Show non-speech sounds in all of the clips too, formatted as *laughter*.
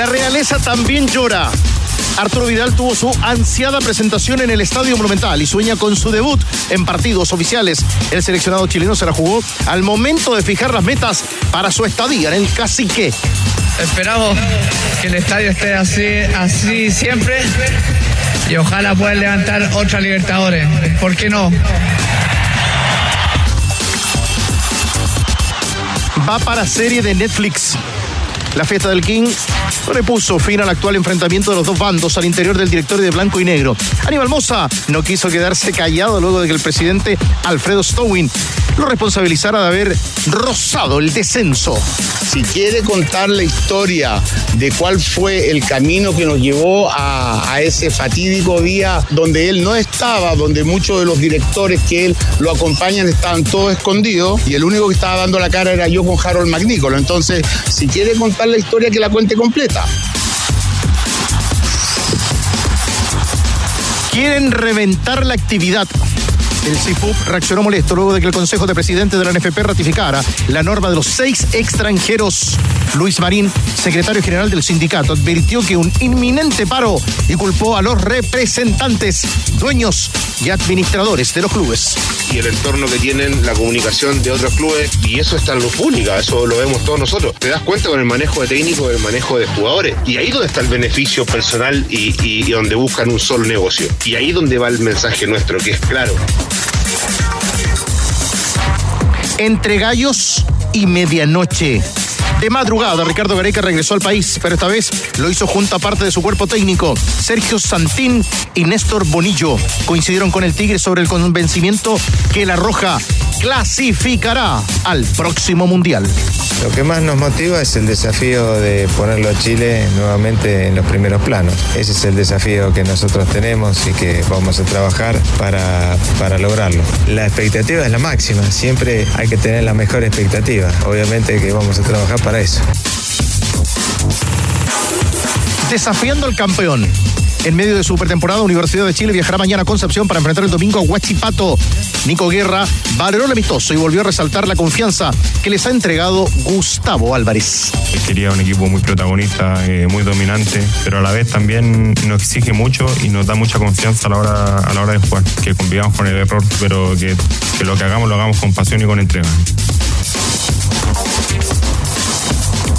La realeza también llora. Arturo Vidal tuvo su ansiada presentación en el Estadio Monumental y sueña con su debut en partidos oficiales. El seleccionado chileno se la jugó al momento de fijar las metas para su estadía en el Cacique. Esperamos que el estadio esté así, así siempre y ojalá pueda levantar otra Libertadores. ¿Por qué no? Va para serie de Netflix. La fiesta del King repuso fin al actual enfrentamiento de los dos bandos al interior del directorio de blanco y negro. Aníbal Mosa no quiso quedarse callado luego de que el presidente Alfredo Stowin lo responsabilizara de haber rozado el descenso. Si quiere contar la historia de cuál fue el camino que nos llevó a, ese fatídico día donde él no estaba, donde muchos de los directores que él lo acompañan estaban todos escondidos y el único que estaba dando la cara era yo con Harold Magnícolo. Entonces, si quiere contar la historia, que la cuente completa. Quieren reventar la actividad. El CIFUP reaccionó molesto luego de que el Consejo de Presidentes de la NFP ratificara la norma de los seis extranjeros. Luis Marín, secretario general del sindicato, advirtió que un inminente paro y culpó a los representantes, dueños y administradores de los clubes. y el entorno que tienen la comunicación de otros clubes y eso está en luz pública, eso lo vemos todos nosotros. Te das cuenta con el manejo de técnicos, el manejo de jugadores y ahí donde está el beneficio personal y, y- y donde buscan un solo negocio. Y ahí donde va el mensaje nuestro, que es claro. Entre gallos y medianoche. De madrugada, Ricardo Gareca regresó al país, pero esta vez lo hizo junto a parte de su cuerpo técnico. Sergio Santín y Néstor Bonillo coincidieron con el Tigre sobre el convencimiento que la Roja clasificará al próximo Mundial. Lo que más nos motiva es el desafío de ponerlo a Chile nuevamente en los primeros planos. Ese es el desafío que nosotros tenemos y que vamos a trabajar para, para lograrlo. La expectativa es la máxima, siempre hay que tener la mejor expectativa. Obviamente que vamos a trabajar para eso. Desafiando al campeón. En medio de su pretemporada, Universidad de Chile viajará mañana a Concepción para enfrentar el domingo a Huachipato. Nico Guerra valoró el amistoso y volvió a resaltar la confianza que les ha entregado Gustavo Álvarez. Quería un equipo muy protagonista, eh, muy dominante, pero a la vez también nos exige mucho y nos da mucha confianza a la hora, a la hora de jugar. Que convivamos con el error, pero que, que lo que hagamos lo hagamos con pasión y con entrega.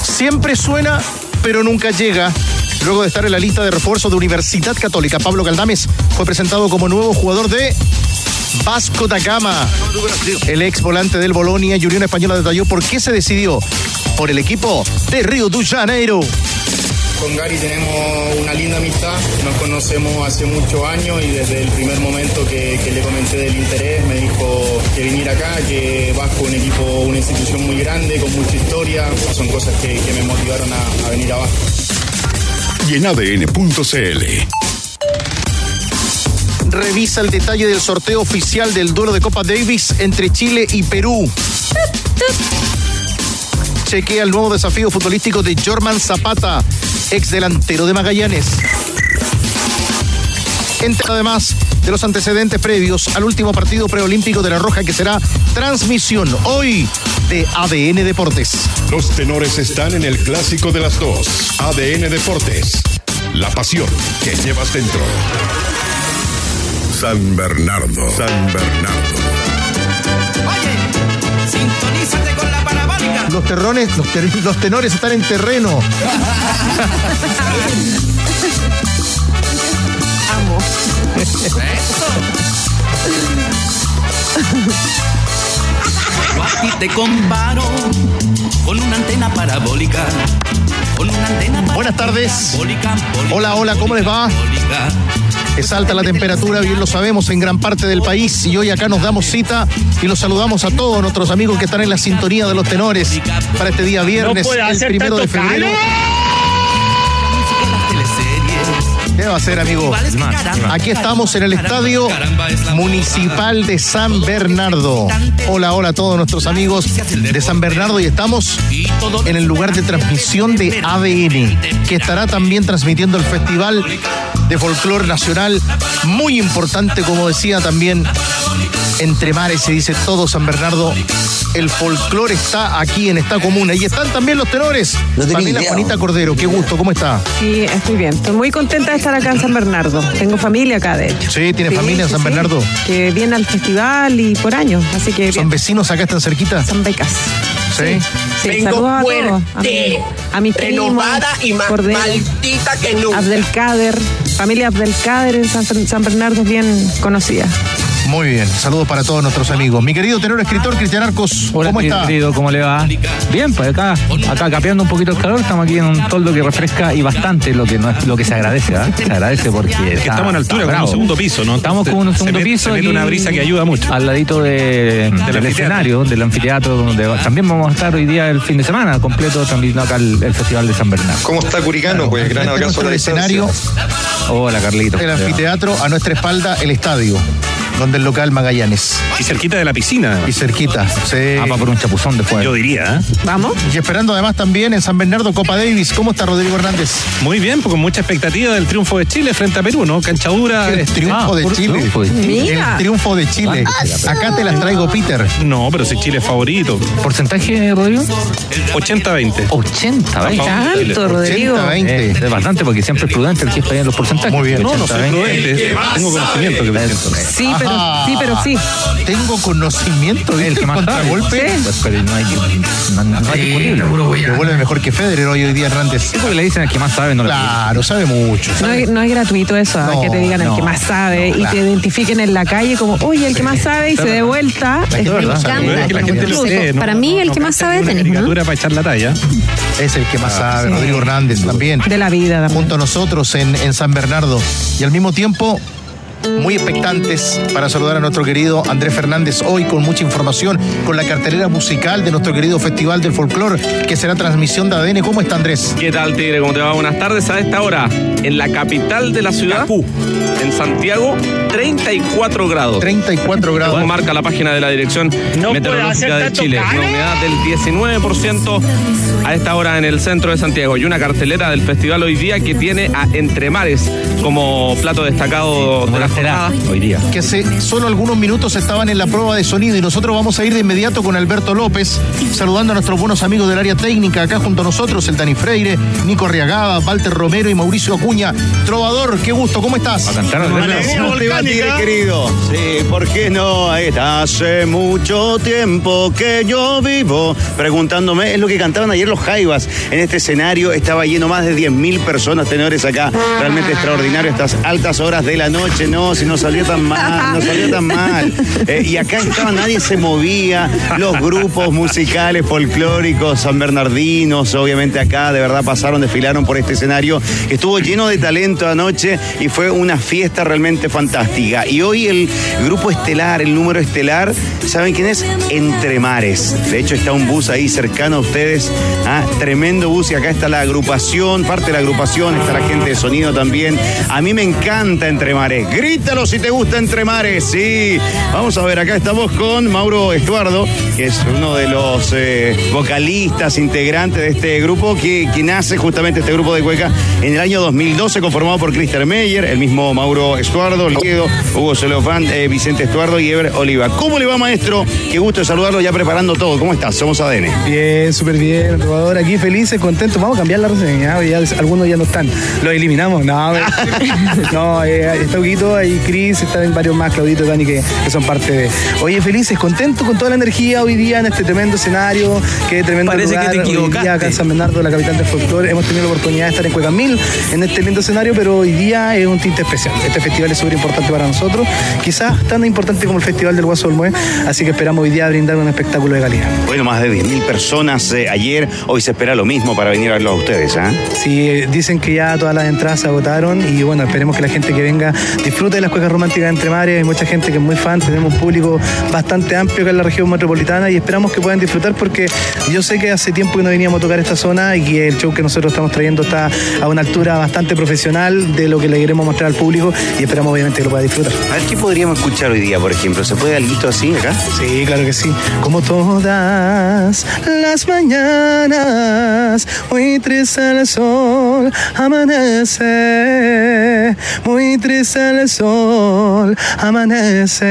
Siempre suena, pero nunca llega. Luego de estar en la lista de refuerzo de Universidad Católica, Pablo Galdames fue presentado como nuevo jugador de Vasco da Gama. El ex volante del Bolonia y Unión Española detalló por qué se decidió por el equipo de Río de Janeiro. Con Gary tenemos una linda amistad, nos conocemos hace muchos años y desde el primer momento que, le comenté del interés me dijo que viniera acá, que Vasco es un equipo, una institución muy grande, con mucha historia, son cosas que, que me motivaron a, a venir a Vasco. Y. Revisa el detalle del sorteo oficial del duelo de Copa Davis entre Chile y Perú. Chequea el nuevo desafío futbolístico de Jorman Zapata, ex delantero de Magallanes. Entre además de los antecedentes previos al último partido preolímpico de la Roja que será transmisión hoy de ADN Deportes. Los tenores están en el clásico de las dos. ADN Deportes. La pasión que llevas dentro. San Bernardo. San Bernardo. Sintonízate con la parabólica. Los terrones, los, ter- los tenores están en terreno. *laughs* Yo a ti te comparo con una antena parabólica. Con una antena Buenas tardes. Hola, hola, ¿cómo les va? Es alta la temperatura, bien lo sabemos, en gran parte del país. Y hoy acá nos damos cita y los saludamos a todos nuestros amigos que están en la sintonía de los tenores para este día viernes, puede el primero de febrero. calor. ¿Qué va a hacer, amigo? Aquí estamos en el Estadio Municipal de San Bernardo. Hola, hola a todos nuestros amigos de San Bernardo y estamos en el lugar de transmisión de ADN, que estará también transmitiendo el Festival de Folclor Nacional, muy importante, como decía también entre mares, se dice todo San Bernardo. El folclore está aquí en esta comuna. Y están también los tenores. Familia Juanita Cordero, qué gusto, ¿cómo está? Sí, estoy bien. Estoy muy contenta de estar acá en San Bernardo. Tengo familia acá, de hecho. Sí, tiene Sí, familia en sí, San sí. Bernardo. Que viene al festival y por años. Así que. ¿Son bien. vecinos acá, están cerquita? Son becas. Sí. Sí, Vengo saludos a todos. fuerte, A, a mis primos, renovada y más Cordero, maldita que nunca. Abdelkader. Familia Abdelkader en San, San Bernardo es bien conocida. Muy bien, saludos para todos nuestros amigos. Mi querido tenor escritor Cristian Arcos, Hola, ¿cómo está? querido, ¿cómo le va? Bien, pues acá, acá capeando un poquito el calor, estamos aquí en un toldo que refresca y bastante lo que no es, lo que se agradece, ¿ah? Se agradece porque que está- estamos en altura, como en un segundo piso, ¿no? Estamos como en un Se segundo piso. se mete una brisa que ayuda mucho. Al ladito de- del escenario, del anfiteatro, donde también vamos a estar hoy día el fin de semana completo transmitiendo acá el, el Festival de San Bernardo. ¿Cómo está Curicano? Pues gran abrazo a nuestro la escenario. Hola, Carlito. el anfiteatro, a nuestra espalda el estadio, donde el local Magallanes. Y cerquita de la piscina. Y cerquita, sí. Ah, va por un chapuzón después. Yo diría, ¿eh? Vamos. Y esperando además también en San Bernardo Copa Davis. ¿Cómo está Rodrigo Hernández? Muy bien, pues con mucha expectativa del triunfo de Chile frente a Perú, ¿no? Cancha dura. El triunfo ah, de Chile. triunfo de Chile. Mira. El triunfo de Chile. Acá te las traigo, Peter. No, pero si Chile es favorito. ¿Porcentaje, Rodrigo? 80-20. 80, ¿veis? Tanto, Rodrigo. 80, 20. Eh, es bastante porque siempre es prudente el que está en los porcentajes. Muy bien. No, no soy 80, 20. prudente. Tengo conocimiento que me siento. Sí, pero Ajá. sí, pero sí. Tengo conocimiento de El que más sabe. contragolpe. Sí. Pues, pero no hay, no, no hay disponible. Devuelve mejor que Federer hoy, hoy día Hernández. Sí, porque le dicen el que más sabe, no Claro, sabe mucho. No sabe- es, no es gratuito eso, ¿ah? No, que te digan el que más sabe y Claro. te identifiquen en la calle como, oye, el que más sabe y se dé vuelta. Es- sabe. Es que cree, ¿no? para mí, el que más sabe es caricatura para echar la talla. Es el que más sabe, Sí. Rodrigo Hernández también. De la vida también. junto a nosotros en San Bernardo. Y al mismo tiempo, muy expectantes para saludar a nuestro querido Andrés Fernández hoy con mucha información, con la cartelera musical de nuestro querido Festival del Folclor, que será transmisión de ADN. ¿Cómo está Andrés? ¿Qué tal, Tigre? ¿Cómo te va? Buenas tardes. A esta hora, en la capital de la ciudad, en Santiago, 34 grados. 34 grados. Como marca la página de la Dirección Meteorológica de Chile. Una humedad del 19% a esta hora en el centro de Santiago. Y una cartelera del festival hoy día que tiene a Entre Mares como plato destacado de la jornada. hoy día. que hace solo algunos minutos estaban en la prueba de sonido y nosotros vamos a ir de inmediato con Alberto López, saludando a nuestros buenos amigos del área técnica, acá junto a nosotros, el Dani Freire, Nico Riagada, Walter Romero y Mauricio Acuña. Trovador, qué gusto, ¿cómo estás? A cantar al ¿Cómo te va, Tigre, querido? Sí, ¿por qué no? Hace mucho tiempo que yo vivo preguntándome, es lo que cantaban ayer los Jaivas en este escenario, estaba lleno más de 10.000 personas tenores acá, realmente extraordinario estas altas horas de la noche, no, si no salió tan mal, no salió tan mal. Eh, y acá estaba, nadie se movía, los grupos musicales folclóricos, san bernardinos, obviamente acá, de verdad pasaron, desfilaron por este escenario, estuvo lleno de talento anoche y fue una fiesta realmente fantástica. Y hoy el grupo estelar, el número estelar, ¿saben quién es? Entre Mares. De hecho, está un bus ahí cercano a ustedes, ah, tremendo bus y acá está la agrupación, parte de la agrupación, está la gente de sonido también. A mí me encanta Entre Mares. Grítalo si te gusta Entre Mares, sí. Vamos a ver, acá estamos con Mauro Estuardo, que es uno de los eh, vocalistas, integrantes de este grupo, que, que nace justamente este grupo de cueca en el año 2012, conformado por Christer Meyer, el mismo Mauro Estuardo, Liedo, Hugo Celofán, eh, Vicente Estuardo y Ever Oliva. ¿Cómo le va, maestro? Qué gusto saludarlo ya preparando todo. ¿Cómo estás? Somos ADN. Bien, súper bien, probador aquí felices, contentos. Vamos a cambiar la reseña, ya algunos ya no están. Los eliminamos, no, *laughs* *laughs* no, eh, está Huguito, ahí Cris, están varios más, Claudito, Dani, que, que son parte de. Oye, felices, contentos con toda la energía hoy día en este tremendo escenario, que tremendo Parece que lugar. te hoy equivocaste. día acá en San Bernardo, la capital del folclore. Hemos tenido la oportunidad de estar en Cuecamil, en este lindo escenario, pero hoy día es un tinte especial. Este festival es súper importante para nosotros, quizás tan importante como el Festival del Guaso Olmué, así que esperamos hoy día brindar un espectáculo de calidad. Bueno, más de 10.000 personas eh, ayer. Hoy se espera lo mismo para venir a verlo a ustedes, ¿ah? Sí, eh, dicen que ya todas las entradas se agotaron y y bueno, esperemos que la gente que venga disfrute de las cuecas románticas entre mares. Hay mucha gente que es muy fan, tenemos un público bastante amplio acá en la región metropolitana y esperamos que puedan disfrutar porque yo sé que hace tiempo que no veníamos a tocar esta zona y que el show que nosotros estamos trayendo está a una altura bastante profesional de lo que le queremos mostrar al público y esperamos obviamente que lo pueda disfrutar. A ver, ¿qué podríamos escuchar hoy día, por ejemplo? ¿Se puede algo así acá? Sí, claro que sí. Como todas las mañanas, muy triste el sol amanece, muy triste el sol amanece.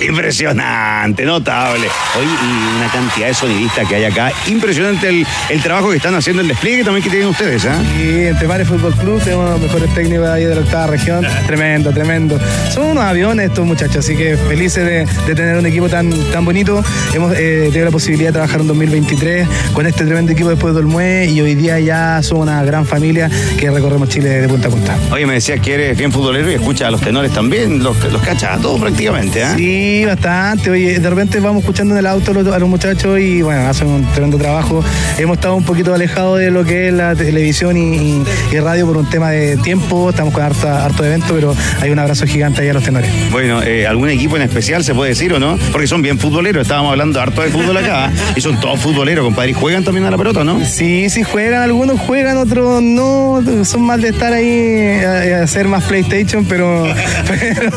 Impresionante, notable. Oye, y una cantidad de sonidistas que hay acá. Impresionante el, el trabajo que están haciendo, el despliegue también que tienen ustedes. Y entre Mares Fútbol Club tenemos los mejores técnicos ahí de la octava región. tremendo, tremendo. Son unos aviones estos muchachos, así que felices de, de tener un equipo tan, tan bonito. Hemos eh, tenido la posibilidad de trabajar en 2023 con este tremendo equipo después del Mue y hoy día ya somos una gran familia que recorremos Chile de punta a punta. Oye, me decías que eres bien futbolero y escuchas a los tenores también, los, los cachas a todos prácticamente, ¿ah? Sí, bastante. Oye, de repente vamos escuchando en el auto a los, muchachos y bueno, hacen un tremendo trabajo. Hemos estado un poquito alejados de lo que es la televisión y radio por un tema de tiempo. Estamos con harto, harto evento, pero hay un abrazo gigante ahí a los tenores. Bueno, eh, ¿algún equipo en especial se puede decir o no? Porque son bien futboleros, estábamos hablando harto de fútbol acá, y son todos futboleros, compadre, y juegan también a la pelota, ¿no? Sí, sí juegan, algunos juegan, otros no, son más de estar ahí a, a hacer más PlayStation, pero, *laughs* pero,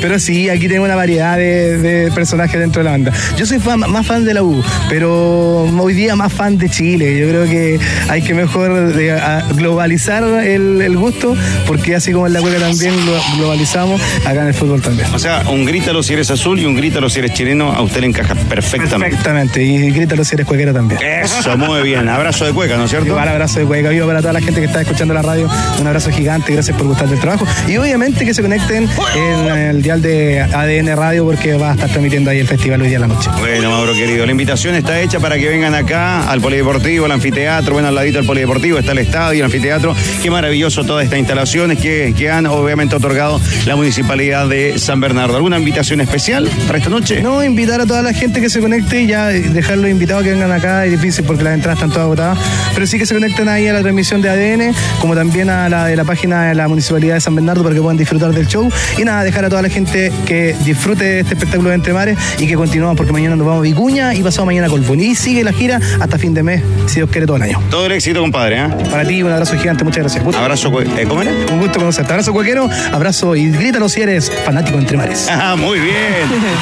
pero sí, aquí tengo una variedad de, de personajes dentro de la banda. Yo soy fan- más fan de la U, pero hoy día más fan de Chile. Yo creo que hay que mejor de- a- globalizar el, el gusto, porque así como en la cueca también lo globalizamos, acá en el fútbol también. O sea, un grítalo si eres azul y un grítalo si eres chileno, a usted le encaja perfectamente. Perfectamente, y grítalo si eres cuequero también. Eso, muy bien. Abrazo de cueca, ¿no es cierto? Igual abrazo de cueca, vivo para toda la gente que está escuchando la radio. Un abrazo gigante, gracias por gustar del trabajo. Y obviamente que se conecten en el dial de ADN Radio porque va a estar transmitiendo ahí el festival hoy día a la noche. Bueno, Mauro querido, la invitación está hecha para que vengan acá al Polideportivo, al anfiteatro, bueno, al ladito del Polideportivo está el estadio, el anfiteatro. Qué maravilloso todas estas instalaciones que, que han obviamente otorgado la Municipalidad de San Bernardo. ¿Alguna invitación especial para esta noche? No, invitar a toda la gente que se conecte y ya dejarlos invitados que vengan acá es difícil porque las entradas están todas agotadas, pero sí que se conecten ahí a la transmisión de ADN, como también a la de la página de la Municipalidad de San Bernardo para que puedan disfrutar del show. Y nada, dejar a toda la gente que disfrute de este espectáculo de Entre Mares y que continuamos porque mañana nos vamos a Vicuña y pasado mañana a Colbún. Y sigue la gira hasta fin de mes, si Dios quiere todo el año. Todo el éxito, compadre. ¿eh? Para ti, un abrazo gigante, muchas gracias. Gusto. Abrazo, eh, ¿cómo era? Un gusto conocerte. Abrazo cuequero, abrazo y grítalo si eres fanático de Entre Mares. *laughs* Ah, muy bien.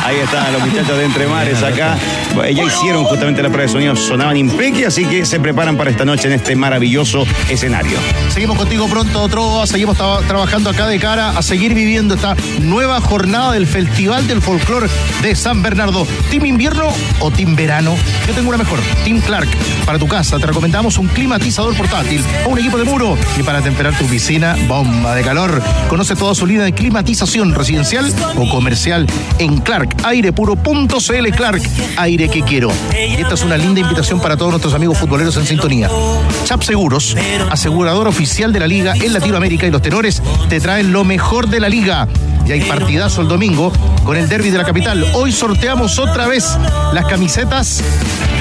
Ahí están los muchachos de Entre Mares acá. Ya hicieron justamente la prueba de sonido, sonaban impeque, así que se preparan para esta noche en este maravilloso escenario. Seguimos contigo pronto, Trova. Seguimos tra- trabajando acá de cara a seguir viviendo esta nueva jornada del Festival del Folclor de San Bernardo. ¿Team invierno o team verano? Yo tengo una mejor. Team Clark. Para tu casa te recomendamos un climatizador portátil o un equipo de muro. Y para temperar tu piscina, bomba de calor. Conoce toda su línea de climatización residencial o comercial en Clark. Airepuro.cl Clark. Aire que quiero. Y esta es una linda invitación para todos nuestros amigos futboleros en sintonía. Chap Seguros, asegurador oficial de la liga en Latinoamérica y los tenores te traen lo mejor de la liga. Y hay partidazo el domingo con el derby de la capital. Hoy sorteamos otra vez las camisetas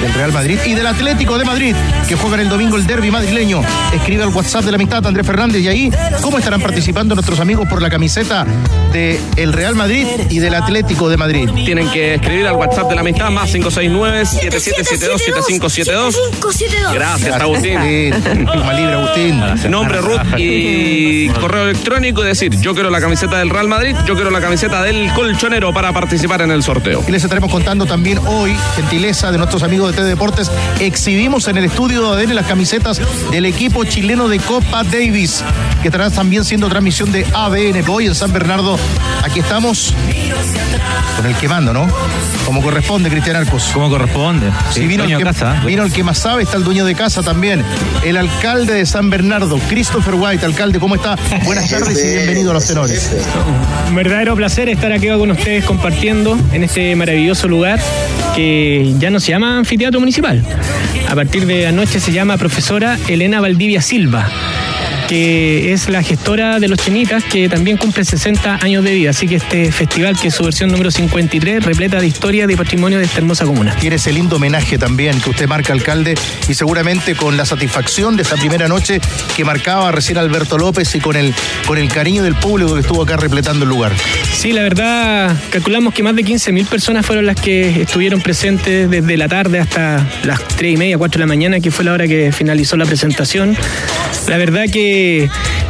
del Real Madrid y del Atlético de Madrid que juegan el domingo el derby madrileño. Escribe al WhatsApp de la amistad Andrés Fernández y ahí cómo estarán participando nuestros amigos por la camiseta del Real Madrid y del Atlético de Madrid. Tienen que escribir al WhatsApp de la amistad más 569-7772-7572. Gracias, Agustín. Toma libre, Agustín. Nombre, Ruth y correo electrónico y decir, yo quiero la camiseta del Real Madrid, yo quiero la camiseta del colchonero para participar en el sorteo. Y les estaremos contando también hoy, gentileza de nuestros amigos de T Deportes, exhibimos en el estudio de ADN las camisetas del equipo chileno de Copa Davis, que estará también siendo transmisión de ADN. Hoy en San Bernardo, aquí estamos con el que mando, ¿no? Como corresponde, Cristian Arcos. Como corresponde. Sí, Sí, vino, el que, casa, ¿eh? vino el que más sabe, está el dueño de casa también. El alcalde de San Bernardo, Christopher White. Alcalde, ¿cómo está? Buenas tardes y bienvenido a los tenores. Un verdadero placer estar aquí con ustedes compartiendo en este maravilloso lugar que ya no se llama anfiteatro municipal. A partir de anoche se llama profesora Elena Valdivia Silva. Que es la gestora de los Chenitas, que también cumple 60 años de vida. Así que este festival, que es su versión número 53, repleta de historia y de patrimonio de esta hermosa comuna. Tiene ese lindo homenaje también que usted marca, alcalde, y seguramente con la satisfacción de esa primera noche que marcaba recién Alberto López y con el, con el cariño del público que estuvo acá repletando el lugar. Sí, la verdad, calculamos que más de 15.000 personas fueron las que estuvieron presentes desde la tarde hasta las 3 y media, 4 de la mañana, que fue la hora que finalizó la presentación. La verdad que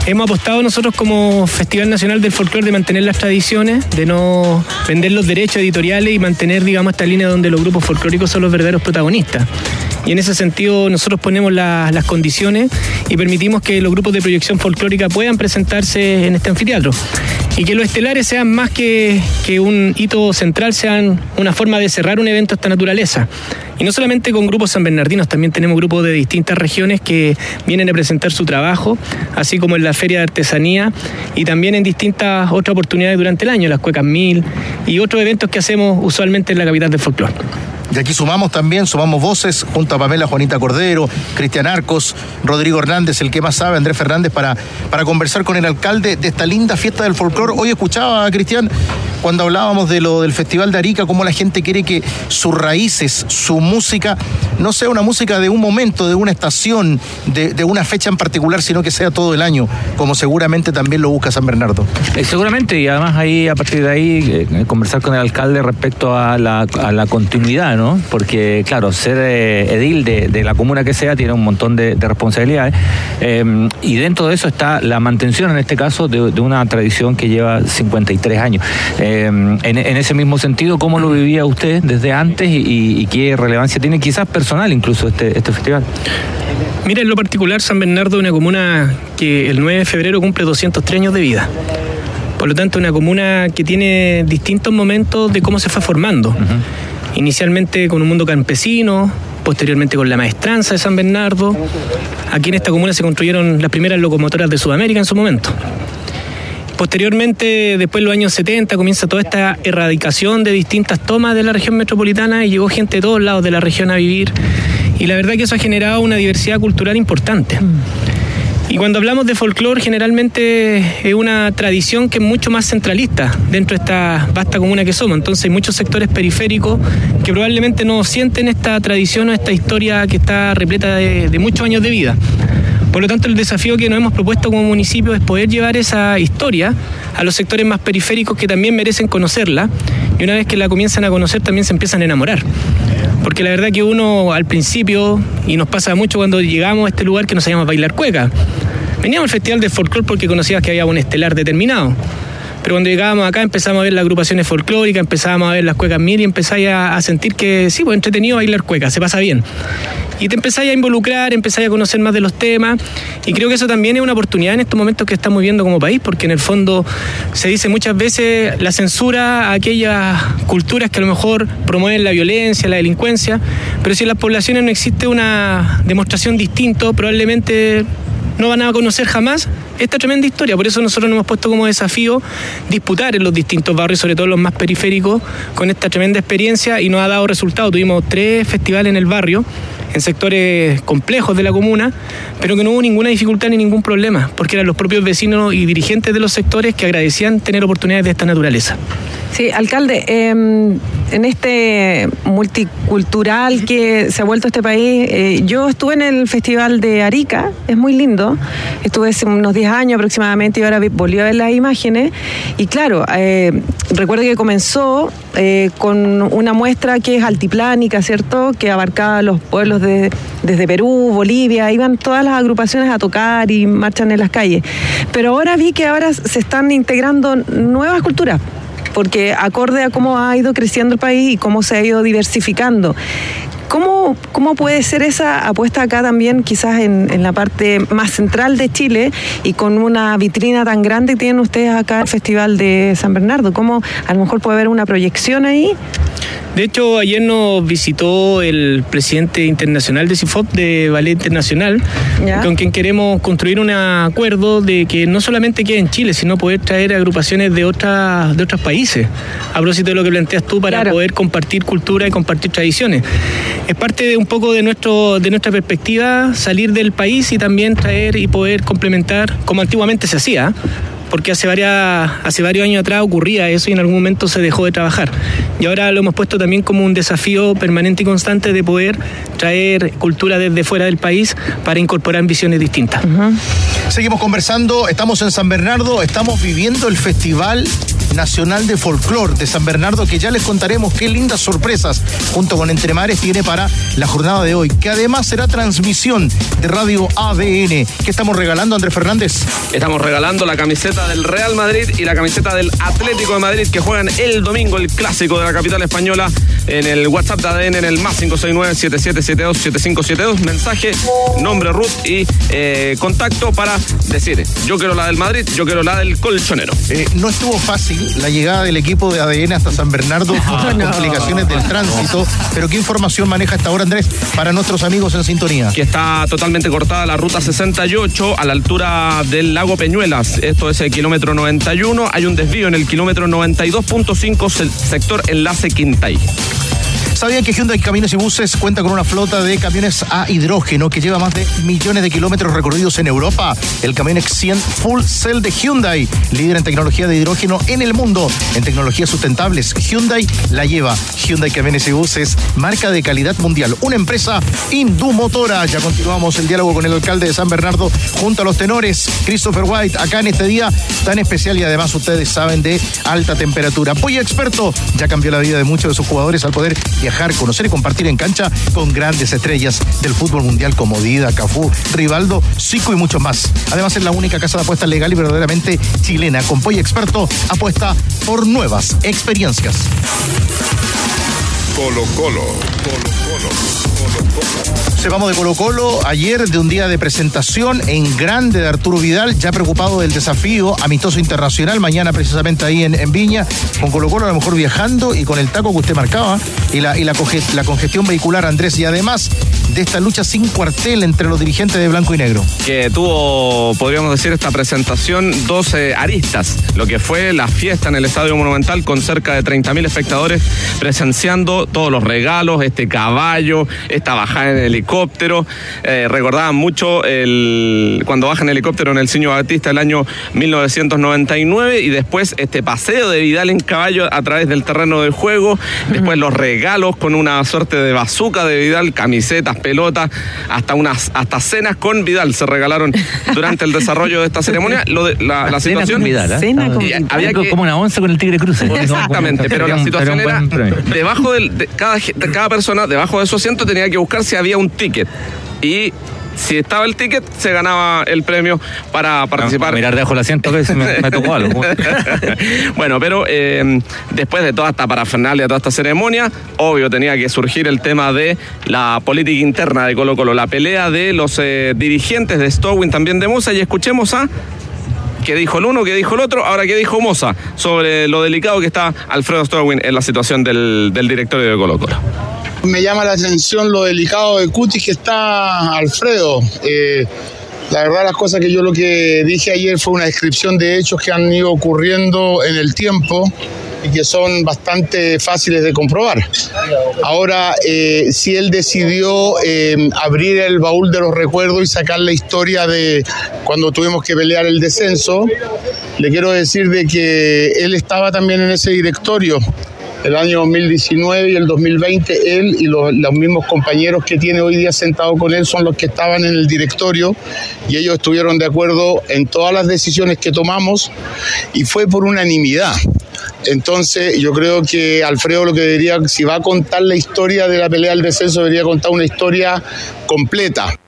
hemos apostado nosotros como Festival Nacional del Folclore de mantener las tradiciones, de no vender los derechos editoriales y mantener, digamos, esta línea donde los grupos folclóricos son los verdaderos protagonistas. Y en ese sentido nosotros ponemos la- las condiciones y permitimos que los grupos de proyección folclórica puedan presentarse en este anfiteatro. Y que los estelares sean más que, que un hito central, sean una forma de cerrar un evento de esta naturaleza. Y no solamente con grupos san bernardinos, también tenemos grupos de distintas regiones que vienen a presentar su trabajo, así como en la Feria de Artesanía y también en distintas otras oportunidades durante el año, las Cuecas Mil y otros eventos que hacemos usualmente en la capital del folclore. Y aquí sumamos también, sumamos voces junto a Pamela Juanita Cordero, Cristian Arcos, Rodrigo Hernández, el que más sabe, Andrés Fernández, para, para conversar con el alcalde de esta linda fiesta del folclore. Hoy escuchaba a Cristian cuando hablábamos de lo del Festival de Arica, cómo la gente quiere que sus raíces, su música, no sea una música de un momento, de una estación, de, una fecha en particular, sino que sea todo el año, como seguramente también lo busca San Bernardo. Eh, seguramente, y además ahí, a partir de ahí, eh, conversar con el alcalde respecto a la, continuidad, ¿no? Porque, claro, ser eh, edil de, la comuna que sea tiene un montón de, de responsabilidades. y dentro de eso está la mantención, en este caso, de, una tradición que lleva 53 años. En, ese mismo sentido, ¿cómo lo vivía usted desde antes y- y qué relevancia tiene, quizás personal incluso, este, este festival? Mira, en lo particular, San Bernardo es una comuna que el 9 de febrero cumple 203 años de vida. Por lo tanto, una comuna que tiene distintos momentos de cómo se fue formando. Inicialmente con un mundo campesino, posteriormente con la maestranza de San Bernardo. Aquí en esta comuna se construyeron las primeras locomotoras de Sudamérica en su momento. Posteriormente, después de los años 70, comienza toda esta erradicación de distintas tomas de la región metropolitana y llegó gente de todos lados de la región a vivir. Y la verdad que eso ha generado una diversidad cultural importante. Y cuando hablamos de folclore, generalmente es una tradición que es mucho más centralista dentro de esta vasta comuna que somos. Entonces hay muchos sectores periféricos que probablemente no sienten esta tradición o esta historia que está repleta de, de muchos años de vida. Por lo tanto, el desafío que nos hemos propuesto como municipio es poder llevar esa historia a los sectores más periféricos que también merecen conocerla y una vez que la comienzan a conocer también se empiezan a enamorar. Porque la verdad que uno al principio, y nos pasa mucho cuando llegamos a este lugar que nos llama Bailar Cueca, veníamos al Festival de Folclore porque conocías que había un estelar determinado. Pero cuando llegábamos acá empezamos a ver las agrupaciones folclóricas, empezábamos a ver las cuecas mil y empezáis a, a sentir que sí, pues entretenido bailar cueca, se pasa bien. Y te empezáis a involucrar, empezáis a conocer más de los temas. Y creo que eso también es una oportunidad en estos momentos que estamos viviendo como país, porque en el fondo se dice muchas veces la censura a aquellas culturas que a lo mejor promueven la violencia, la delincuencia, pero si en las poblaciones no existe una demostración distinta, probablemente no van a conocer jamás esta tremenda historia. Por eso nosotros nos hemos puesto como desafío disputar en los distintos barrios, sobre todo los más periféricos, con esta tremenda experiencia y nos ha dado resultado. Tuvimos tres festivales en el barrio, en sectores complejos de la comuna, pero que no hubo ninguna dificultad ni ningún problema, porque eran los propios vecinos y dirigentes de los sectores que agradecían tener oportunidades de esta naturaleza. Sí, alcalde, eh, en este multicultural que se ha vuelto este país, eh, yo estuve en el Festival de Arica, es muy lindo, estuve hace unos 10 años aproximadamente y ahora volví a ver las imágenes y claro, eh, recuerdo que comenzó eh, con una muestra que es altiplánica, ¿cierto? Que abarcaba los pueblos de, desde Perú, Bolivia, iban todas las agrupaciones a tocar y marchan en las calles. Pero ahora vi que ahora se están integrando nuevas culturas porque acorde a cómo ha ido creciendo el país y cómo se ha ido diversificando. ¿Cómo, ¿Cómo puede ser esa apuesta acá también, quizás en, en la parte más central de Chile y con una vitrina tan grande que tienen ustedes acá el Festival de San Bernardo? ¿Cómo a lo mejor puede haber una proyección ahí? De hecho, ayer nos visitó el presidente internacional de CIFOP de Ballet Internacional, Ya. con quien queremos construir un acuerdo de que no solamente quede en Chile, sino poder traer agrupaciones de, otras de otros países. A propósito de lo que planteas tú, para poder compartir cultura y compartir tradiciones. Es parte de un poco de, nuestro, de nuestra perspectiva salir del país y también traer y poder complementar, como antiguamente se hacía. Porque hace, varias, hace varios años atrás ocurría eso y en algún momento se dejó de trabajar. Y ahora lo hemos puesto también como un desafío permanente y constante de poder traer cultura desde fuera del país para incorporar visiones distintas. Seguimos conversando, estamos en San Bernardo, estamos viviendo el Festival Nacional de Folclor de San Bernardo, que ya les contaremos qué lindas sorpresas junto con Entre Mares tiene para la jornada de hoy, que además será transmisión de Radio ADN. ¿Qué estamos regalando, Andrés Fernández? Estamos regalando la camiseta del Real Madrid y la camiseta del Atlético de Madrid que juegan el domingo el clásico de la capital española en el WhatsApp de ADN en el más 569-7772-7572. Mensaje, nombre Ruth y eh, contacto para decir yo quiero la del Madrid, yo quiero la del colchonero. Eh, no estuvo fácil la llegada del equipo de ADN hasta San Bernardo *laughs* por las complicaciones del tránsito, pero ¿qué información maneja hasta ahora, Andrés, para nuestros amigos en sintonía? que está totalmente cortada la ruta 68 a la altura del lago Peñuelas. Esto es el kilómetro 91. Hay un desvío en el kilómetro 92.5 se- sector enlace Quintay. ¿Sabían que Hyundai Caminos y Buses cuenta con una flota de camiones a hidrógeno que lleva más de millones de kilómetros recorridos en Europa? El camión X100 Full Cell de Hyundai, líder en tecnología de hidrógeno en el mundo, en tecnologías sustentables. Hyundai la lleva. Hyundai Camiones y Buses, marca de calidad mundial. Una empresa indumotora. Ya continuamos el diálogo con el alcalde de San Bernardo junto a los tenores. Christopher White, acá en este día tan especial y además ustedes saben de alta temperatura. Pollo experto ya cambió la vida de muchos de sus jugadores al poder viajar, conocer y compartir en cancha con grandes estrellas del fútbol mundial como Dida, Cafú, Rivaldo, Zico y muchos más. Además es la única casa de apuestas legal y verdaderamente chilena. Con Pollo experto apuesta por nuevas experiencias. Colo Colo. Colo Colo. Colo Colo. Se vamos de Colo Colo ayer de un día de presentación en grande de Arturo Vidal, ya preocupado del desafío amistoso internacional, mañana precisamente ahí en, Viña, con Colo Colo a lo mejor viajando y con el taco que usted marcaba y la, y la, la congestión vehicular, Andrés, y además de esta lucha sin cuartel entre los dirigentes de blanco y negro. que tuvo, podríamos decir, esta presentación dos eh, aristas. Lo que fue la fiesta en el Estadio Monumental con cerca de 30.000 espectadores presenciando todos los regalos, este caballo, esta bajada en helicóptero. Eh, recordaban mucho el, cuando baja en helicóptero en el Ciño Batista el año 1999 y después este paseo de Vidal en caballo a través del terreno del juego. Después los regalos con una suerte de bazuca de Vidal, camisetas, pelotas, hasta unas hasta cenas con Vidal se regalaron durante el desarrollo de esta ceremonia. Lo de, la, la Cena situación con Vidal, ¿eh? Cena con Vidal. había que- como una once con el Tigre Cruz. Exactamente, pero la situación era debajo del, de cada, de persona, debajo de su asiento tenía que buscar si había un ticket. Y si estaba el ticket, se ganaba el premio para participar. Mirar debajo del asiento que me, me tocó algo. *laughs* bueno, pero eh, después de toda esta parafernalia, toda esta ceremonia, obvio tenía que surgir el tema de la política interna de Colo Colo, la pelea de los eh, dirigentes de Stowin, también de Musa, y escuchemos a qué dijo el uno, qué dijo el otro, ahora qué dijo Moza sobre lo delicado que está Alfredo Stowin en la situación del, del directorio de Colo Colo. Me llama la atención lo delicado de Cutis que está Alfredo. Eh, la verdad las cosas que yo lo que dije ayer fue una descripción de hechos que han ido ocurriendo en el tiempo y que son bastante fáciles de comprobar. Ahora, eh, si él decidió eh, abrir el baúl de los recuerdos y sacar la historia de cuando tuvimos que pelear el descenso, le quiero decir de que él estaba también en ese directorio el año 2019 y el 2020, él y los, mismos compañeros que tiene hoy día sentado con él son los que estaban en el directorio y ellos estuvieron de acuerdo en todas las decisiones que tomamos y fue por unanimidad. Entonces yo creo que Alfredo lo que debería, si va a contar la historia de la pelea del descenso, debería contar una historia completa.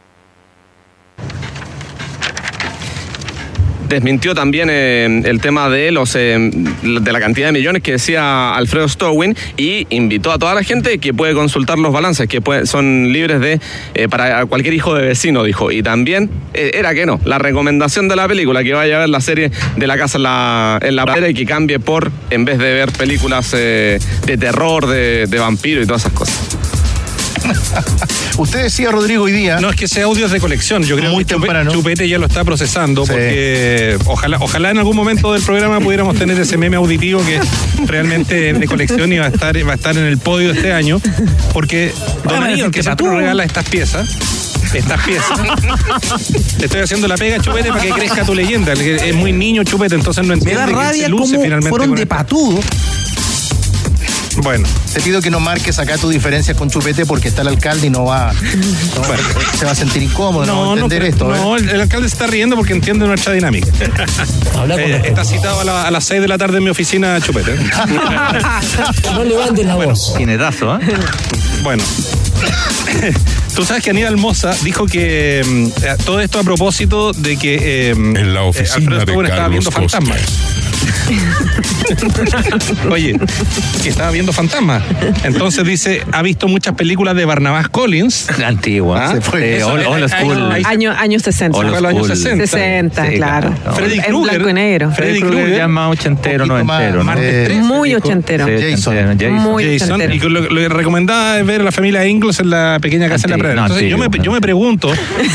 Desmintió también eh, el tema de los eh, de la cantidad de millones que decía Alfredo Stowin y invitó a toda la gente que puede consultar los balances, que son libres de eh, para cualquier hijo de vecino, dijo. Y también era que no, la recomendación de la película, que vaya a ver la serie de la casa en la, y que cambie por, en vez de ver películas de terror, de, de vampiro y todas esas cosas. *laughs* Usted decía, Rodrigo, hoy día. No, es que ese audio es de colección. Yo creo Muy que temprano. Chupete ya lo está procesando porque ojalá, ojalá en algún momento del programa pudiéramos tener ese meme auditivo que es realmente de colección y va a estar, va a estar en el podio este año. Porque Don Aníbal, es que que nos regala estas piezas. Estas piezas. Te estoy haciendo la pega, Chupete, para que crezca tu leyenda. Que Es muy niño, Chupete, entonces no Me entiende da que rabia se luce como finalmente. fueron de esto. patudo. Bueno. Te pido que no marques acá tu diferencia con Chupete porque está el alcalde y no va. no- se va a sentir incómodo, no, va a entender esto. ¿eh? no, el, el alcalde se está riendo porque entiende nuestra dinámica. *laughs* Eh, está citado a, la- a las 6 de la tarde en mi oficina, Chupete. *laughs* No levantes la voz. Tiene dazo, ¿eh? Bueno. *laughs* Tú sabes que Aníbal Moza dijo que mm, eh, todo esto a propósito de que en la oficina de estaba Carlos viendo Costes. fantasmas. *laughs* Oye, que estaba viendo fantasmas. Entonces dice, ha visto muchas películas de Barnabás Collins. Antigua. Se fue. Eh, old- old school. Año, años 60. Old Fue a los años school. 60. 60, Sí, claro. claro. Freddy en Krueger. blanco y negro. Freddy Krueger ya más ochentero, más, noventero. ¿no? martes Eh, 13, Muy ochentero. Sí, Jason. Jason. Muy Jason, ochentero. y lo, lo que recomendaba es ver a la familia Ingles en la pequeña casa en la Antiguo, pradera. no, Entonces, yo, me, antiguo, yo me pregunto,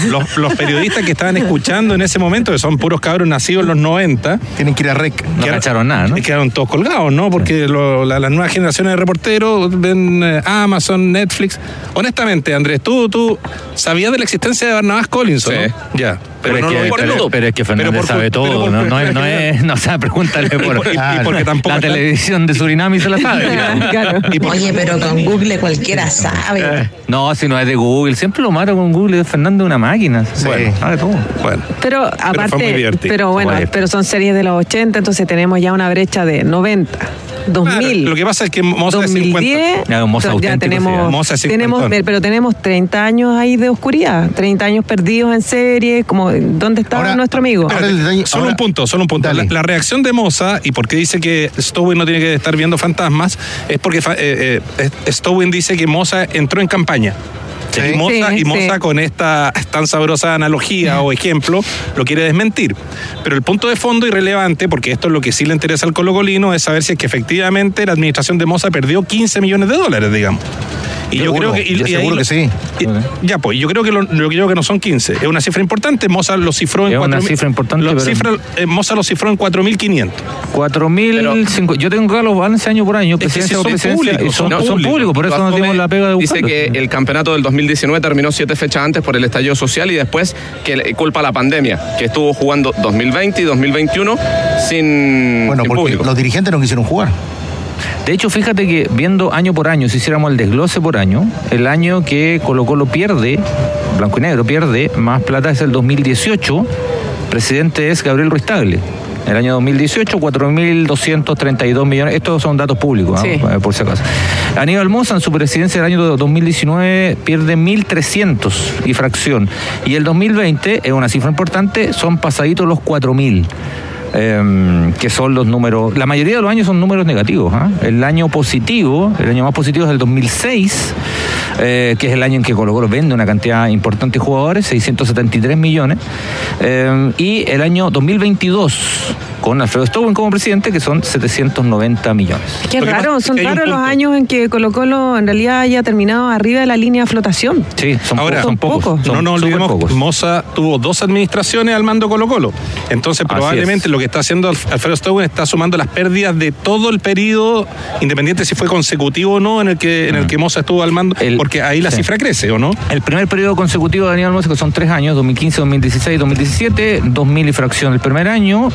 los, los periodistas que estaban escuchando en ese momento, que son puros cabros nacidos en los 90, Tienen que ir a REC. No cacharon nada, ¿no? quedaron todos colgados, ¿no? Porque lo- la- las nuevas generaciones de reporteros ven eh, Amazon, Netflix. Honestamente, Andrés, ¿tú, tú sabías de la existencia de Barnabás Collins, Sí. ¿no? Ya. Pero, no es que, pero, es que Fernández por- sabe todo, por- no, no, es- no es, *laughs* no, o sea, pregúntale por y- y porque tampoco la está- televisión de Surinam y se la sabe. *laughs* Claro. y Oye, pero con Google cualquiera sabe. No, si no es de Google, siempre lo mata con Google, Fernando es una máquina. Bueno. sabe todo. Bueno. Pero aparte, pero bueno, Bueno. pero son series de los 80, entonces tenemos ya una brecha de 90, 2000. Claro, lo que pasa es que Moza es 50. 2010, Ya, Moza tenemos. Moza es tenemos, cincuentón. pero tenemos 30 años ahí de oscuridad, 30 años perdidos en series, como ¿dónde está Ahora- nuestro amigo? ahora Solo un punto, solo un punto. La, reacción de Moza, y porque dice que Stowin no tiene que estar viendo fantasmas, es porque fa- eh, eh, Stowin dice que Moza entró en campaña. Sí. Y Moza, Sí, y Moza sí. con esta tan sabrosa analogía o ejemplo lo quiere desmentir. Pero el punto de fondo y relevante, porque esto es lo que sí le interesa al colocolino, es saber si es que efectivamente la administración de Moza perdió 15 millones de dólares, digamos. Y yo Seguro, creo que. y- yo y ahí seguro que sí. y- ya, pues, yo creo que lo, yo creo que no son 15. Es una cifra importante. Moza lo cifró en Es una 4.000 cifra importante, lo pero- cifra- eh, Moza lo cifró en 4.500. 4.000, yo tengo acá los balances año por año, que presidencia sí por son públicos, son, públicos. por eso no tenemos la pega de Dice buscarlos. que el campeonato del 2019 terminó siete fechas antes por el estallido social y después que culpa a la pandemia, que estuvo jugando 2020 y 2021 sin, Bueno, sin porque público. los dirigentes no quisieron jugar. De hecho, fíjate que viendo año por año, si hiciéramos el desglose por año, el año que Colo Colo pierde, blanco y negro pierde, más plata es el 2018, presidente es Gabriel Ruiz Tagle. El año 2018, 4.232 millones. Estos son datos públicos, ¿ah? Sí. Eh, por si acaso. Aníbal Moza, en su presidencia del año 2019, pierde 1.300 y fracción. Y el 2020, es una cifra importante, son pasaditos los 4.000 eh, que son los números, la mayoría de los años son números negativos. ¿ah? El año positivo, el año más positivo es el 2006, eh, que es el año en que Colo Colo vende una cantidad importante de jugadores, 673 millones, eh, y el año 2022 con Alfredo Stowin como presidente, que son 790 millones. Qué Lo que raro, es son hay un raros los años en que Colo Colo en realidad haya terminado arriba de la línea de flotación. Sí, son, Ahora, pocos, son pocos. pocos. son no nos olvidemos, pocos. Moza tuvo dos administraciones al mando Colo Colo. Entonces, probablemente es. lo que está haciendo Alf- Alfredo Stowin está sumando las pérdidas de todo el periodo, independiente si fue consecutivo o no, en el que, en el que Moza estuvo al mando, Mm. El- porque ahí la sí. cifra crece, ¿o no? El primer periodo consecutivo de Aníbal Moza, que son tres años, 2015, 2016, 2017, 2.000 y fracción el primer año,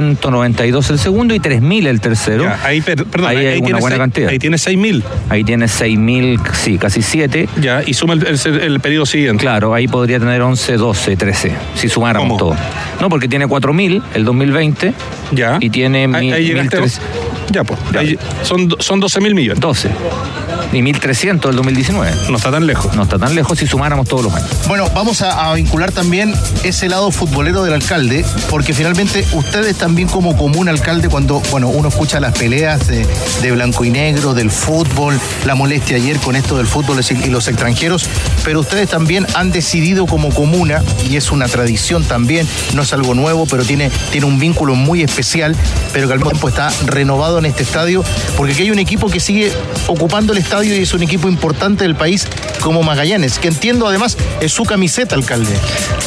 1.192 el segundo y 3.000 el tercero. Ya, ahí, per- perdón, Ahí ahí, hay una tiene buena seis- cantidad. Ahí tiene 6.000. Ahí tiene 6.000, sí, casi 7. Ya, y suma el, el- el periodo siguiente. Claro, ahí podría tener 11, 12, 13, si sumáramos ¿Cómo? todo. No, porque tiene 4.000 el 2020 Ya. y tiene Ahí, ahí llegaste. 1.300. Ya, pues. Ya. ahí son, son 12.000 millones. 12. Y 1.300 el 2019. No está tan lejos. No está tan lejos si sumáramos todos los años. Bueno, vamos a, a vincular también ese lado futbolero del alcalde, porque finalmente ustedes también como común alcalde, cuando bueno, uno escucha las peleas de, de blanco y negro, del fútbol, la molestia ayer con esto del fútbol y los extranjeros, pero ustedes también han decidido como comuna, y es una tradición también, no es algo nuevo, pero tiene, tiene un vínculo muy especial, pero que al mismo tiempo está renovado en este estadio, porque aquí hay un equipo que sigue ocupando el estadio y es un equipo importante del país como Magallanes, que entiendo además es su camiseta, alcalde.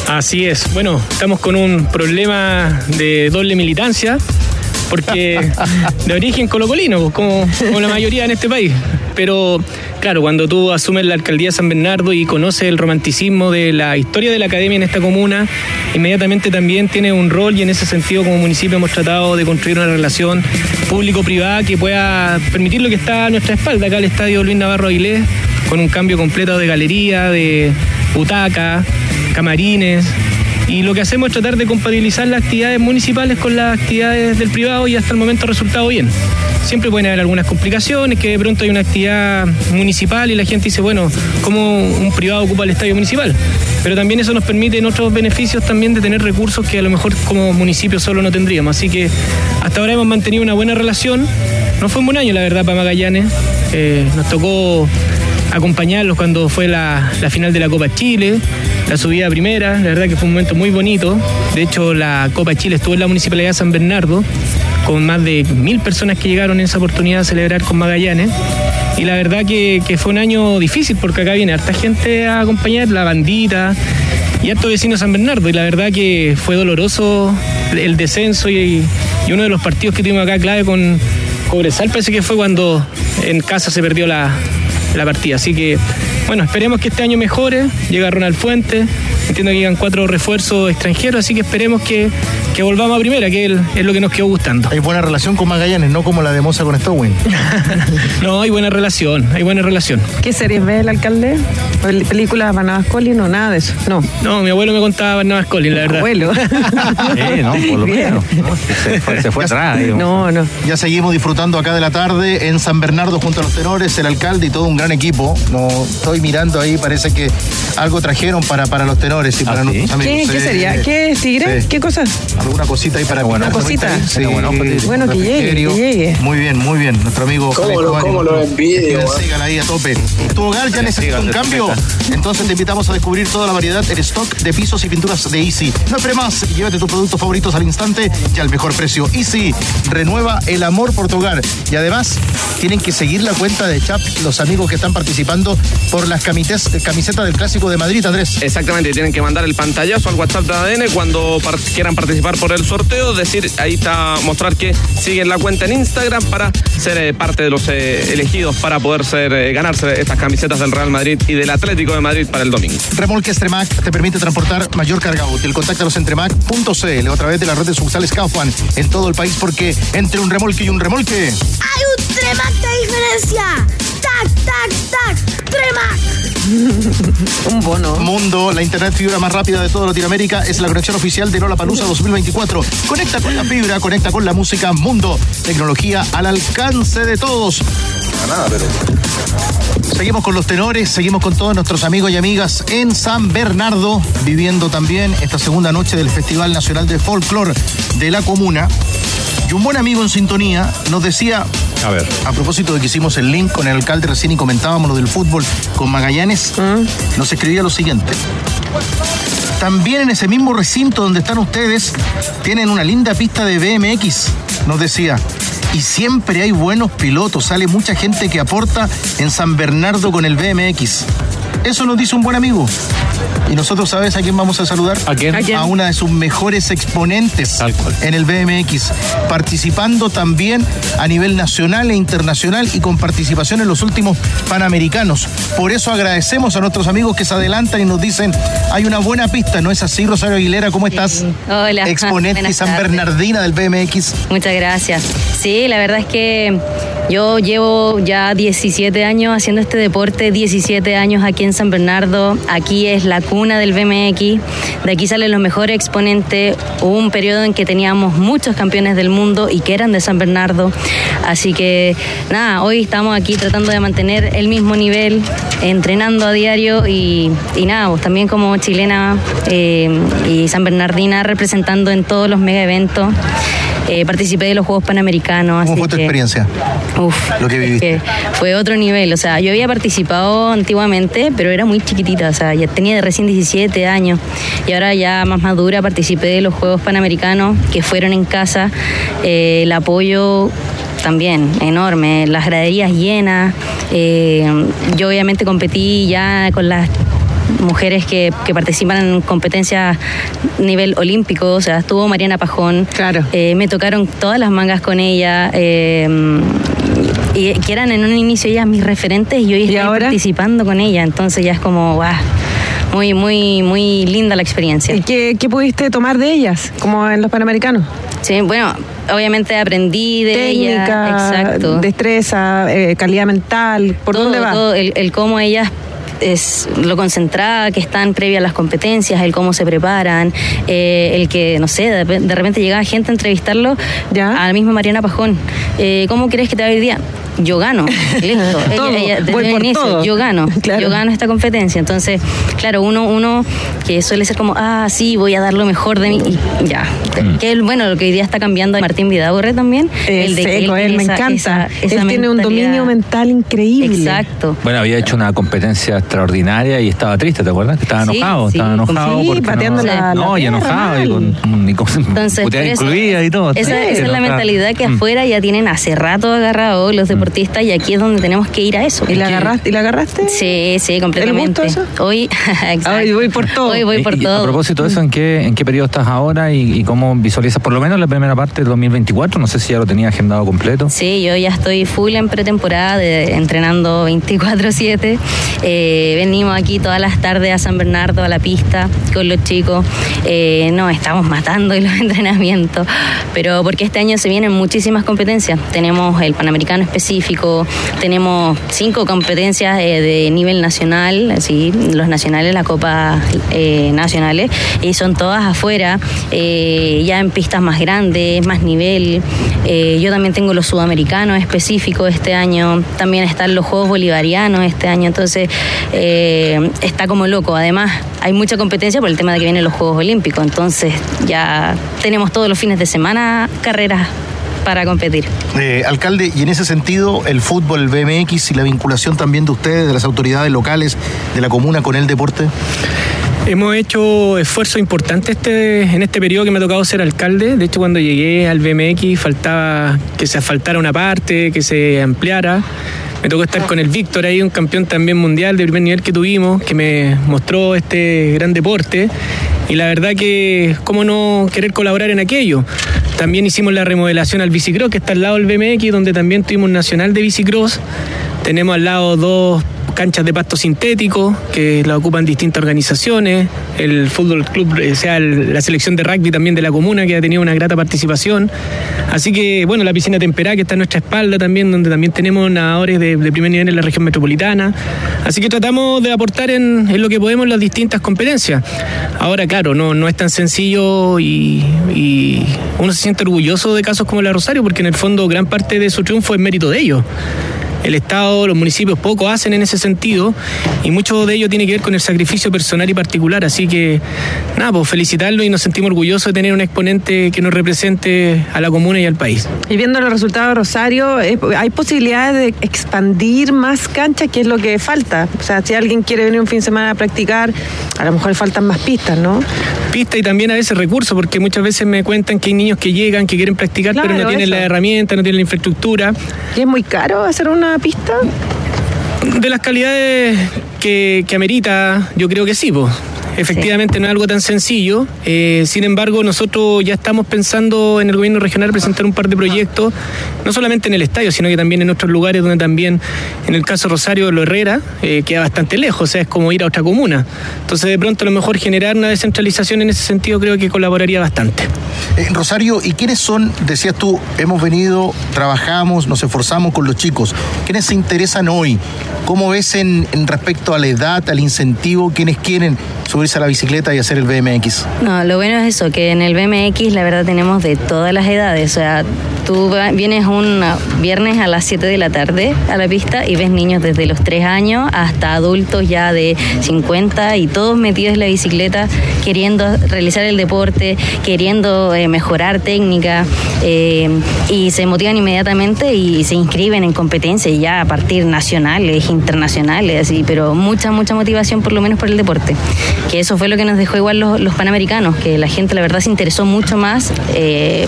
Así es. Bueno, estamos con un problema de doble militancia, porque *laughs* de origen colocolino, como, como la mayoría en este país. Pero claro, cuando tú asumes la alcaldía de San Bernardo y conoces el romanticismo de la historia de la academia en esta comuna, inmediatamente también tiene un rol y en ese sentido como municipio hemos tratado de construir una relación público-privada que pueda permitir lo que está a nuestra espalda, acá el estadio Luis Navarro Aguilés, con un cambio completo de galería, de butaca, camarines. Y lo que hacemos es tratar de compatibilizar las actividades municipales con las actividades del privado y hasta el momento ha resultado bien. Siempre pueden haber algunas complicaciones, que de pronto hay una actividad municipal y la gente dice, bueno, ¿cómo un privado ocupa el estadio municipal? Pero también eso nos permite en otros beneficios también de tener recursos que a lo mejor como municipio solo no tendríamos. Así que hasta ahora hemos mantenido una buena relación. No fue un buen año, la verdad, para Magallanes. Eh, nos tocó acompañarlos cuando fue la, la, final de la Copa Chile, la subida primera, la verdad que fue un momento muy bonito. De hecho, la Copa Chile estuvo en la Municipalidad de San Bernardo, con más de mil personas que llegaron en esa oportunidad a celebrar con Magallanes. Y la verdad que, fue un año difícil porque acá viene harta gente a acompañar, la bandita y harto vecino de San Bernardo. Y la verdad que fue doloroso el descenso y, y uno de los partidos que tuvimos acá clave con Cobresal parece que fue cuando en casa se perdió la, la partida. Así que, bueno, esperemos que este año mejore. Llega Ronald Fuentes. Entiendo que llegan cuatro refuerzos extranjeros, así que esperemos que, que volvamos a primera, que es, es lo que nos quedó gustando. Hay buena relación con Magallanes, no como la de Moza con Stowin. *laughs* no, hay buena relación, hay buena relación. ¿Qué series ve el alcalde? ¿Pel- ¿Películas Barnabas Collins? No, nada de eso. No. No, mi abuelo me contaba Barnabas Collins, la verdad. Abuelo. *laughs* Sí, no, por lo menos. ¿no? Se fue, se fue atrás. digamos. No, no. Ya seguimos disfrutando acá de la tarde en San Bernardo junto a los tenores, el alcalde y todo un gran equipo. No estoy mirando ahí, parece que algo trajeron para, para los tenores y para nuestros amigos. ¿Qué, qué Sí. sería? ¿Qué es tigre? Sí. ¿Qué cosa? ¿Alguna cosita ahí para Una cosita. Sí. Bueno, que llegue, que llegue. Muy bien, muy bien. Nuestro amigo ¿Cómo lo- cómo lo envidio, que eh? sigan ahí a tope. Tu hogar ya necesita un cambio. Entonces te invitamos a descubrir toda la variedad en stock de pisos y pinturas de Easy. No esperes más y llévate tus productos favoritos al instante y al mejor precio. Easy renueva el amor por tu hogar. Y además tienen que seguir la cuenta de Chap, los amigos que están participando por las camites- camisetas del Clásico de Madrid, Andrés. Exactamente, tienen que mandar el pantallazo al WhatsApp de ADN cuando par- quieran participar por el sorteo, decir, ahí está, mostrar que siguen la cuenta en Instagram para ser eh, parte de los eh, elegidos para poder ser, eh, ganarse estas camisetas del Real Madrid y del Atlético de Madrid para el domingo. Remolques Tremac te permite transportar mayor carga útil. Contáctalos en tremac.cl o a través de la red de sucursales Kaufman en todo el país porque entre un remolque y un remolque Hay un Tremac de diferencia. Tac, tac, tac. Tremac. *laughs* Un bono. Mundo, la internet fibra más rápida de toda Latinoamérica, es la conexión oficial de Lola Palusa 2024. Conecta con la fibra, conecta con la música. Mundo, tecnología al alcance de todos. Seguimos con los tenores, seguimos con todos nuestros amigos y amigas en San Bernardo, viviendo también esta segunda noche del Festival Nacional de Folklore de la Comuna. Y un buen amigo en sintonía nos decía, A ver. a propósito de que hicimos el link con el alcalde recién y comentábamos lo del fútbol con Magallanes, nos escribía lo siguiente. También en ese mismo recinto donde están ustedes, tienen una linda pista de BMX, nos decía. Y siempre hay buenos pilotos, sale mucha gente que aporta en San Bernardo con el BMX. Eso nos dice un buen amigo. Y nosotros, ¿sabes a quién vamos a saludar? ¿A quién? ¿A quién? una de sus mejores exponentes Tal cual. en el BMX, participando también a nivel nacional e internacional y con participación en los últimos Panamericanos. Por eso agradecemos a nuestros amigos que se adelantan y nos dicen, hay una buena pista, ¿no es así, Rosario Aguilera? ¿Cómo estás? Hola. *laughs* Exponente Buenas San. Bernardina del BMX. Muchas gracias. Sí, la verdad es que Yo llevo ya 17 años haciendo este deporte, 17 años aquí en San Bernardo. Aquí es la cuna del BMX. De aquí salen los mejores exponentes. Hubo un periodo en que teníamos muchos campeones del mundo y que eran de San Bernardo. Así que nada, hoy estamos aquí tratando de mantener el mismo nivel, entrenando a diario y, y nada, pues también como chilena eh, y San Bernardina representando en todos los mega eventos. Eh, participé de los Juegos Panamericanos. ¿Cómo así fue tu que- experiencia? Uf, Lo que viviste. fue otro nivel. O sea, yo había participado antiguamente, pero era muy chiquitita. O sea, ya tenía de recién 17 años. Y ahora ya más madura participé de los Juegos Panamericanos que fueron en casa. Eh, el apoyo también enorme, las graderías llenas. Eh, yo obviamente competí ya con las mujeres que, que participan en competencias nivel olímpico, o sea, estuvo Mariana Pajón, claro. me tocaron todas las mangas con ella, eh, y que eran en un inicio ellas mis referentes y hoy estoy participando con ella, entonces ya es como, guau, muy, muy, muy linda la experiencia. ¿Y qué, qué pudiste tomar de ellas, como en los Panamericanos? Sí, bueno, obviamente aprendí de Técnica, exacto. destreza, eh, calidad mental, ¿por Todo, dónde va? todo, el, el cómo ellas es lo concentrada que están previa a las competencias, el cómo se preparan, eh, el que, no sé, de, de repente llegaba gente a entrevistarlo a la misma Mariana Pajón. Eh, ¿Cómo crees que te va a ir día? Yo gano, *laughs* listo. Todo, desde voy el por inicio, todo. yo gano, *laughs* Claro. yo gano esta competencia. Entonces, claro, uno, uno que suele ser como, ah, sí, voy a dar lo mejor de mí, y ya. Mm. Que el- bueno, lo que hoy día está cambiando Martín Vidaurre también. el de que él, tiene me esa- encanta. esa- esa él tiene un dominio mental increíble. Exacto. Bueno, había hecho una competencia extraordinaria y estaba triste, ¿te acuerdas? Que estaba enojado, sí. estaba enojado Sí, porque pateando no, la- la no, y enojado y con, y con Entonces, *laughs* incluida y todo. Esa, Sí, esa es la mentalidad que Mm. afuera ya tienen hace rato agarrado los deportistas y aquí es donde tenemos que ir a eso. ¿Y la agarraste? ¿Y la agarraste? Sí, sí, completamente. gusto Hoy, *laughs* exacto. Hoy voy por todo. Hoy voy por Y- y A todo. propósito de eso, ¿en qué, ¿en qué periodo estás ahora y, y cómo visualizas por lo menos la primera parte del 2024? No sé si ya lo tenía agendado completo. Sí, yo ya estoy full en pretemporada, de- entrenando 24/7. Eh, venimos aquí todas las tardes a San Bernardo, a la pista, con los chicos. Eh, no, estamos matando en los *laughs* entrenamientos, pero porque este año se vienen muchísimas competencias. Tenemos el Panamericano específico, tenemos cinco competencias eh, de nivel nacional, así, los nacionales, la Copa eh, Nacionales, y son todas afuera, eh, ya en pistas más grandes, más nivel. Eh, yo también tengo los sudamericanos específicos este año, también están los Juegos Bolivarianos este año, entonces está como loco. Además, hay mucha competencia por el tema de que vienen los Juegos Olímpicos, entonces ya tenemos todos los fines de semana carreras para competir. Eh, alcalde, y en ese sentido, el fútbol, el BMX y la vinculación también de ustedes, de las autoridades locales, de la comuna con el deporte. Hemos hecho esfuerzos importantes este, en este periodo que me ha tocado ser alcalde. De hecho, cuando llegué al BMX faltaba que se asfaltara una parte, que se ampliara. Me tocó estar con el Víctor ahí, un campeón también mundial de primer nivel que tuvimos, que me mostró este gran deporte. Y la verdad que, ¿cómo no querer colaborar en aquello? También hicimos la remodelación al bicicross, que está al lado del BMX, donde también tuvimos un nacional de bicicross. Tenemos al lado dos canchas de pasto sintético que la ocupan distintas organizaciones, el fútbol club, o sea, el- la selección de rugby también de la comuna que ha tenido una grata participación. Así que, bueno, la piscina temperada que está a nuestra espalda también, donde también tenemos nadadores de, de primer nivel en la región metropolitana. Así que tratamos de aportar en, en lo que podemos las distintas competencias. Ahora, claro, no, no es tan sencillo y, y uno se siente orgulloso de casos como la Rosario, porque en el fondo gran parte de su triunfo es mérito de ellos. El Estado, los municipios poco hacen en ese sentido y mucho de ello tiene que ver con el sacrificio personal y particular. Así que, nada, pues felicitarlo y nos sentimos orgullosos de tener un exponente que nos represente a la comuna y al país. Y viendo los resultados de Rosario, eh, ¿hay posibilidades de expandir más canchas? que es lo que falta? O sea, si alguien quiere venir un fin de semana a practicar, a lo mejor faltan más pistas, ¿no? Pista y también a veces recursos, porque muchas veces me cuentan que hay niños que llegan, que quieren practicar, pero no tienen eso. la herramienta, no tienen la infraestructura. ¿Y es muy caro hacer una pista? De las calidades que, que amerita, yo creo que sí. Efectivamente no es algo tan sencillo. Eh, sin embargo, nosotros ya estamos pensando en el gobierno regional presentar un par de proyectos, no solamente en el estadio, sino que también en otros lugares donde también, en el caso Rosario de lo Herrera, eh, queda bastante lejos, o sea, es como ir a otra comuna. Entonces, de pronto, a lo mejor generar una descentralización en ese sentido creo que colaboraría bastante. Eh, Rosario, ¿y quiénes son, decías tú, hemos venido, trabajamos, nos esforzamos con los chicos? ¿Quiénes se interesan hoy? ¿Cómo ves en respecto a la edad, al incentivo, quiénes quieren subirse a la bicicleta y hacer el BMX? No, lo bueno es eso, que en el BMX la verdad tenemos de todas las edades. O sea, tú vienes un viernes a las 7 de la tarde a la pista y ves niños desde los 3 años hasta adultos ya de 50 y todos metidos en la bicicleta queriendo realizar el deporte, queriendo eh, mejorar técnica eh, y se motivan inmediatamente y se inscriben en competencias ya a partir nacionales, internacionales, así, pero mucha, mucha motivación por lo menos por el deporte. Que eso fue lo que nos dejó igual los, los panamericanos, que la gente la verdad se interesó mucho más, eh,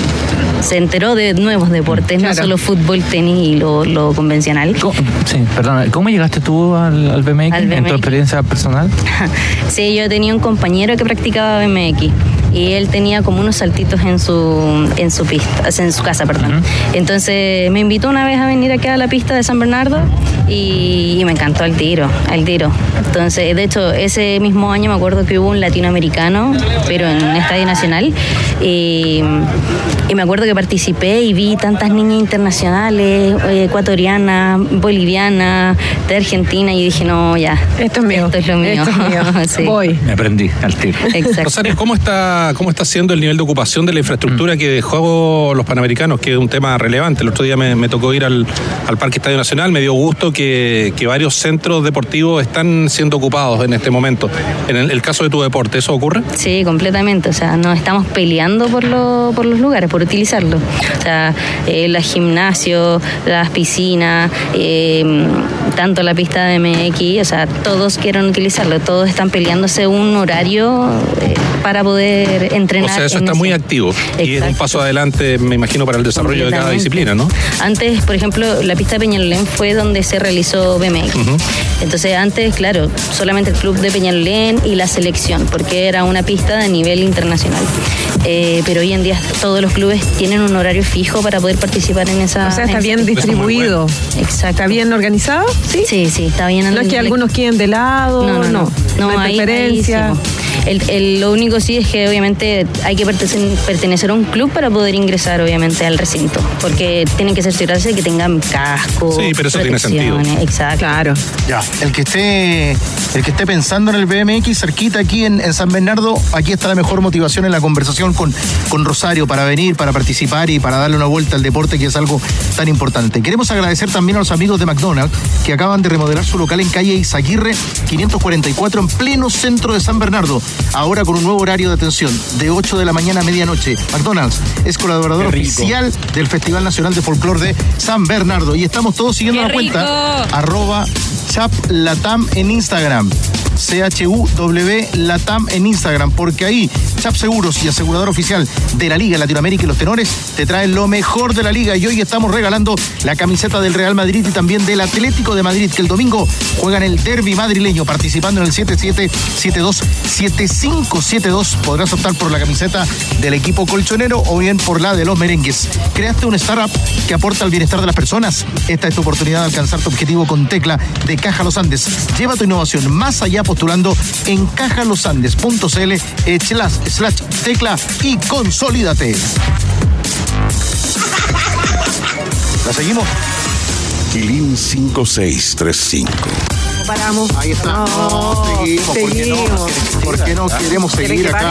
se enteró de nuevos deportes, no solo fútbol, tenis y lo, lo convencional. Sí, perdona, ¿cómo llegaste tú al, al BMX, Al en tu experiencia personal? *laughs* Sí, yo tenía un compañero que practicaba BMX y él tenía como unos saltitos en su en su pista, o sea, en su casa, perdón. Entonces me invitó una vez a venir aquí a la pista de San Bernardo y, y me encantó el tiro, el tiro. Entonces, de hecho, ese mismo año me acuerdo que hubo un latinoamericano, pero en un estadio nacional y, y me acuerdo que participé y vi tantas niñas internacionales, eh, ecuatorianas, bolivianas, de Argentina y dije, no, ya. Esto es mío. Esto es lo mío. Esto es mío. *laughs* Sí. Voy. Me aprendí al tiro. Exacto. Rosario, ¿cómo está, ¿cómo está siendo el nivel de ocupación de la infraestructura que dejó los Panamericanos? Que es un tema relevante. El otro día me, me tocó ir al, al Parque Estadio Nacional, me dio gusto que, que varios centros deportivos están siendo ocupados en este momento. En el, el caso de tu deporte, ¿eso ocurre? Sí, completamente. O sea, nos estamos peleando por, lo- por los lugares, por utilizarlo. O sea, eh, los gimnasios, las piscinas, eh, tanto la pista de MX, o sea, todos quieren utilizarlo. Todos están peleándose un horario eh, para poder entrenar. O sea, eso en está ese. muy activo y es un paso adelante, me imagino, para el desarrollo de cada disciplina, ¿no? Antes, por ejemplo, la pista de Peñalolén fue donde se realizó BMX. Entonces, antes, claro, solamente el club de Peñalolén y la selección, porque era una pista de nivel internacional. Eh, pero hoy en día todos los clubes tienen un horario fijo para poder participar en esa. O sea, está en bien distribuido. Exacto. ¿Está bien organizado? Sí. Sí, sí, está bien. No es que algunos queden de lado, No, no, no. No, hay ahí- ahí preferencia. sí, El- el- lo único sí es que obviamente hay que pertenecer a un club para poder ingresar obviamente al recinto, porque tienen que cerciorarse de que tengan casco. Sí, pero eso tiene sentido. Exacto. Claro. Ya, el que esté, el que esté pensando en el BMX cerquita aquí en, en San Bernardo, aquí está la mejor motivación en la conversación con, con Rosario para venir, para participar y para darle una vuelta al deporte que es algo tan importante. Queremos agradecer también a los amigos de McDonald's que acaban de remodelar su local en calle Izaguirre 544 en pleno centro de San Bernardo, ahora con un nuevo horario de atención de 8 de la mañana a medianoche. McDonald's es colaborador oficial del Festival Nacional de Folclor de San Bernardo y estamos todos siguiendo Qué la cuenta arroba chaplatam en Instagram. CHUW Latam en Instagram, porque ahí Chap Seguros y asegurador oficial de la Liga Latinoamérica y los tenores te traen lo mejor de la liga y hoy estamos regalando la camiseta del Real Madrid y también del Atlético de Madrid que el domingo juegan el derby madrileño participando en el 77727572 podrás optar por la camiseta del equipo colchonero o bien por la de los merengues. Creaste un startup que aporta al bienestar de las personas. Esta es tu oportunidad de alcanzar tu objetivo con Tecla de Caja Los Andes. Lleva tu innovación más allá postulando en cajalosandes.cl slash, slash tecla y consolídate. ¿La seguimos? Quilín 5635. Paramos. Ahí está. No, seguimos. ¿Por qué no? ¿Por qué no queremos ¿Quieren seguir acá?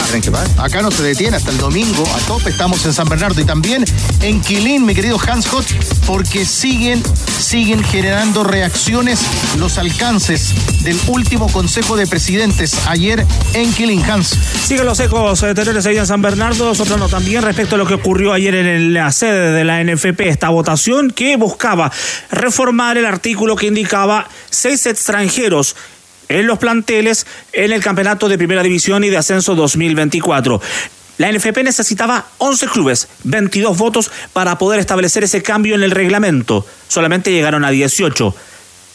Acá no se detiene hasta el domingo. A tope estamos en San Bernardo y también en Quilín, mi querido Hans Hot, porque siguen, siguen generando reacciones los alcances del último Consejo de Presidentes ayer en Quilín. Hans. Siguen los ecos eh, tenores ahí en San Bernardo, nosotros también respecto a lo que ocurrió ayer en la sede de la NFP, esta votación que buscaba reformar el artículo que indicaba seis extranjeros en los planteles en el campeonato de primera división y de ascenso 2024. La NFP necesitaba 11 clubes, 22 votos para poder establecer ese cambio en el reglamento. Solamente llegaron a 18.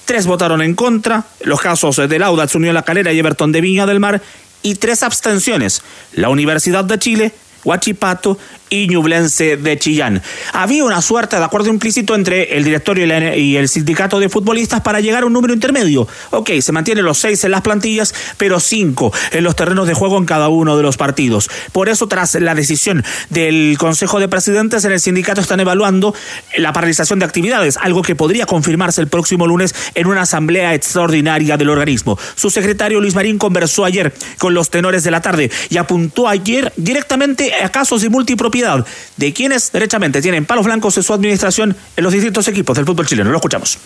Tres votaron en contra, los casos del Audax Unión La Calera y Everton de Viña del Mar, y tres abstenciones. La Universidad de Chile, Huachipato y Ñublense de Chillán. Había una suerte de acuerdo implícito entre el directorio y, el sindicato de futbolistas para llegar a un número intermedio. Ok, se mantienen los seis en las plantillas, pero cinco en los terrenos de juego en cada uno de los partidos. Por eso, tras la decisión del Consejo de Presidentes, en el sindicato están evaluando la paralización de actividades, algo que podría confirmarse el próximo lunes en una asamblea extraordinaria del organismo. Su secretario Luis Marín conversó ayer con los tenores de la tarde y apuntó ayer directamente a casos de multipropiedad de quienes derechamente tienen palos blancos en su administración en los distintos equipos del fútbol chileno. Lo escuchamos.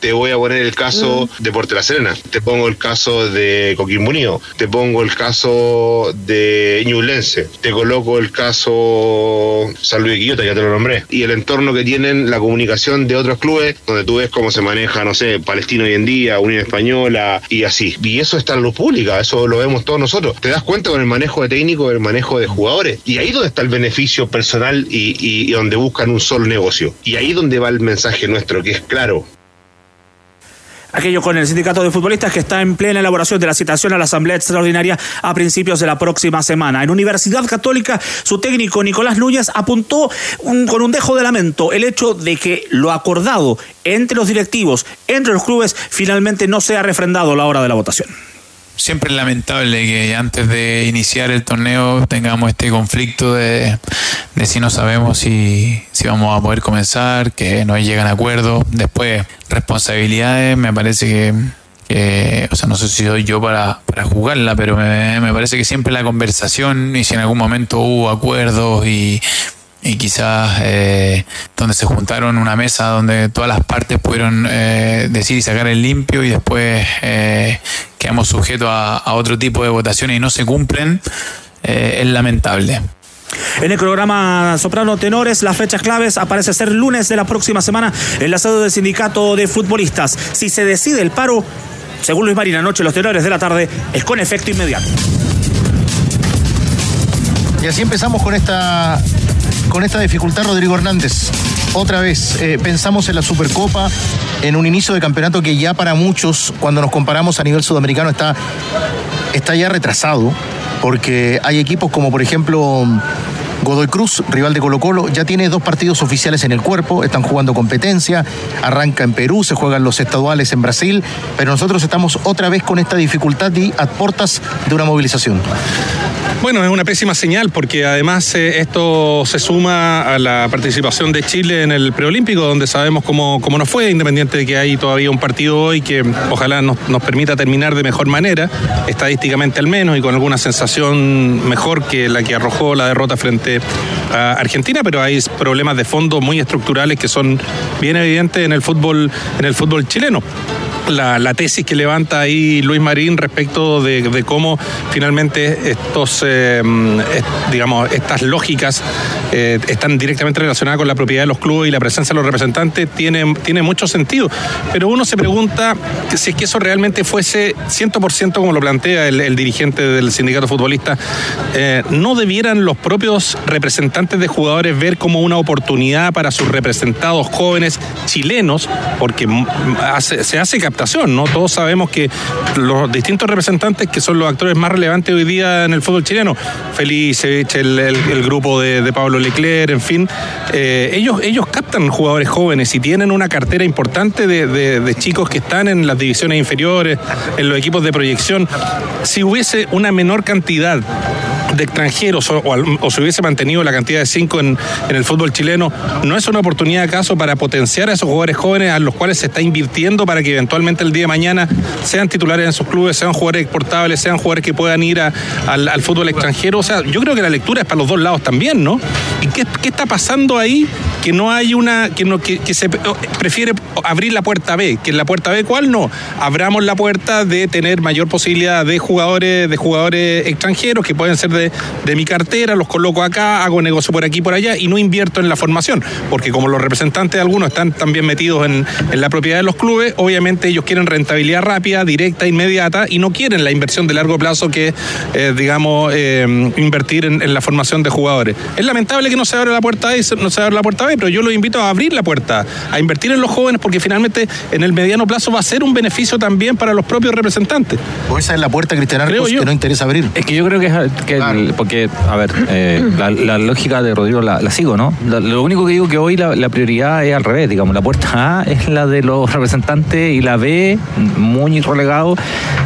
Te voy a poner el caso de Porte La Serena, te pongo el caso de Coquimbo Unido, te pongo el caso de Ñublense, te coloco el caso San Luis Quillota, ya te lo nombré, y el entorno que tienen la comunicación de otros clubes, donde tú ves cómo se maneja, no sé, Palestino hoy en día, Unión Española y así. Y eso está en luz pública, eso lo vemos todos nosotros. Te das cuenta con el manejo de técnico, el manejo de jugadores, y ahí donde está el beneficio personal y, y- y donde buscan un solo negocio. Y ahí donde va el mensaje nuestro, que es claro, Aquello con el sindicato de futbolistas que está en plena elaboración de la citación a la Asamblea Extraordinaria a principios de la próxima semana. En Universidad Católica, su técnico Nicolás Núñez apuntó un- con un dejo de lamento el hecho de que lo acordado entre los directivos, entre los clubes, finalmente no sea refrendado a la hora de la votación. Siempre es lamentable que antes de iniciar el torneo tengamos este conflicto de, si no sabemos si, si vamos a poder comenzar, que no llegan a acuerdos. Después, responsabilidades, me parece que, que, o sea, no sé si soy yo para, para jugarla, pero me, me parece que siempre la conversación y si en algún momento hubo acuerdos y y quizás eh, donde se juntaron una mesa donde todas las partes pudieron eh, decir y sacar el limpio y después eh, quedamos sujetos a, otro tipo de votaciones y no se cumplen, eh, es lamentable. En el programa Soprano Tenores, las fechas claves aparece ser lunes de la próxima semana en la sede del sindicato de futbolistas. Si se decide el paro, según Luis Marín, anoche los tenores de la tarde, es con efecto inmediato. Y así empezamos con esta, con esta dificultad, Rodrigo Hernández. Otra vez, eh, pensamos en la Supercopa, en un inicio de campeonato que ya para muchos, cuando nos comparamos a nivel sudamericano, está, está ya retrasado, porque hay equipos como por ejemplo Godoy Cruz, rival de Colo Colo, ya tiene dos partidos oficiales en el cuerpo, están jugando competencia, arranca en Perú, se juegan los estaduales en Brasil, pero nosotros estamos otra vez con esta dificultad y a puertas de una movilización. Bueno, es una pésima señal porque además eh, esto se suma a la participación de Chile en el preolímpico, donde sabemos cómo, cómo nos fue, independiente de que hay todavía un partido hoy que ojalá nos, nos permita terminar de mejor manera, estadísticamente al menos, y con alguna sensación mejor que la que arrojó la derrota frente a Argentina, pero hay problemas de fondo muy estructurales que son bien evidentes en el fútbol, en el fútbol chileno la, la tesis que levanta ahí Luis Marín respecto de, cómo finalmente estos, est- digamos, estas lógicas eh, están directamente relacionadas con la propiedad de los clubes y la presencia de los representantes tiene, tiene mucho sentido. Pero uno se pregunta si es que eso realmente fuese 100% como lo plantea el, dirigente del sindicato futbolista, eh, ¿no debieran los propios representantes de jugadores ver como una oportunidad para sus representados jóvenes chilenos? Porque hace- se hace ¿no? Todos sabemos que los distintos representantes que son los actores más relevantes hoy día en el fútbol chileno, Felicevich, el, el- grupo de, Pablo Leclerc, en fin, eh, ellos, ellos captan jugadores jóvenes y tienen una cartera importante de- de chicos que están en las divisiones inferiores, en los equipos de proyección. Si hubiese una menor cantidad de extranjeros o, o se hubiese mantenido la cantidad de cinco en, el fútbol chileno, ¿no es una oportunidad acaso para potenciar a esos jugadores jóvenes a los cuales se está invirtiendo para que eventualmente el día de mañana sean titulares en sus clubes, sean jugadores exportables, sean jugadores que puedan ir al fútbol extranjero? O sea, yo creo que la lectura es para los dos lados también, ¿no? ¿Y qué, qué está pasando ahí que no hay una, que, no, que, que se prefiere abrir la puerta B? Que en la puerta B, ¿cuál no? Abramos la puerta de tener mayor posibilidad de jugadores, de jugadores extranjeros que pueden ser de de, de mi cartera, los coloco acá, hago negocio por aquí y por allá y no invierto en la formación. Porque como los representantes de algunos están también metidos en, en la propiedad de los clubes, obviamente ellos quieren rentabilidad rápida, directa, inmediata y no quieren la inversión de largo plazo que, eh, digamos, eh, invertir en, en la formación de jugadores. Es lamentable que no se abra la puerta A y no se abra la puerta B, pero yo los invito a abrir la puerta, a invertir en los jóvenes porque finalmente en el mediano plazo va a ser un beneficio también para los propios representantes. O esa es la puerta, Cristian Arcos, yo. que no interesa abrir. Es que yo creo que es que porque, a ver, eh, la, lógica de Rodrigo la, sigo, ¿no? Lo único que digo que hoy la, prioridad es al revés, digamos, la puerta A es la de los *laughs* representantes y la B, muy relegado,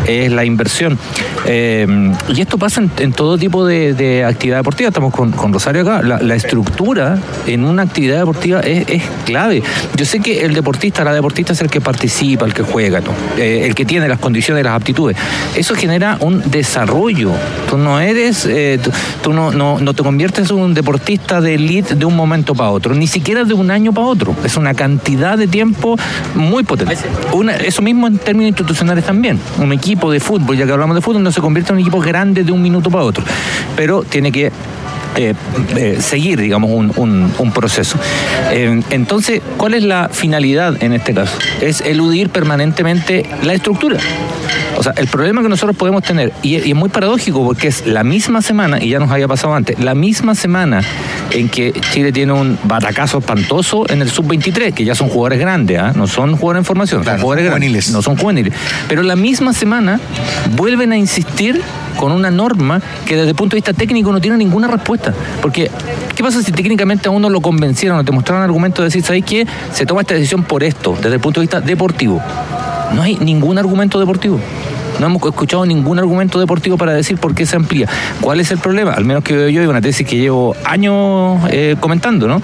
es la inversión. Eh, y esto pasa en, todo tipo de, actividad deportiva, estamos con, Rosario acá, la, estructura en una actividad deportiva es, es clave. Yo sé que el deportista, la deportista es el que participa, el que juega. Eh, el que tiene las condiciones, las aptitudes. Eso genera un desarrollo. Tú no eres, eh, tú, tú no, no, no te conviertes en un deportista de elite de un momento para otro, ni siquiera de un año para otro. Es una cantidad de tiempo muy potente. Una- eso mismo en términos institucionales también. Un equipo de fútbol, ya que hablamos de fútbol, no se convierte en un equipo grande de un minuto para otro. Pero tiene que eh, eh, seguir, digamos, un, un- un proceso. Eh, entonces, ¿cuál es la finalidad en este caso? Es eludir permanentemente la estructura. O sea, el problema que nosotros podemos tener, y, y es muy paradójico porque es la misma semana, y ya nos había pasado antes, la misma semana en que Chile tiene un batacazo espantoso en el sub-23, que ya son jugadores grandes, ¿ah? no son jugadores en formación, son jugadores grandes, no son juveniles. Pero la misma semana vuelven a insistir con una norma que desde el punto de vista técnico no tiene ninguna respuesta. Porque, ¿qué pasa si técnicamente a uno lo convencieron o te mostraron argumentos de decir, ¿sabes qué? Se toma esta decisión por esto, desde el punto de vista deportivo. No hay ningún argumento deportivo. No hemos escuchado ningún argumento deportivo para decir por qué se amplía. ¿Cuál es el problema? Al menos que veo yo, y una tesis que llevo años eh, comentando, ¿no?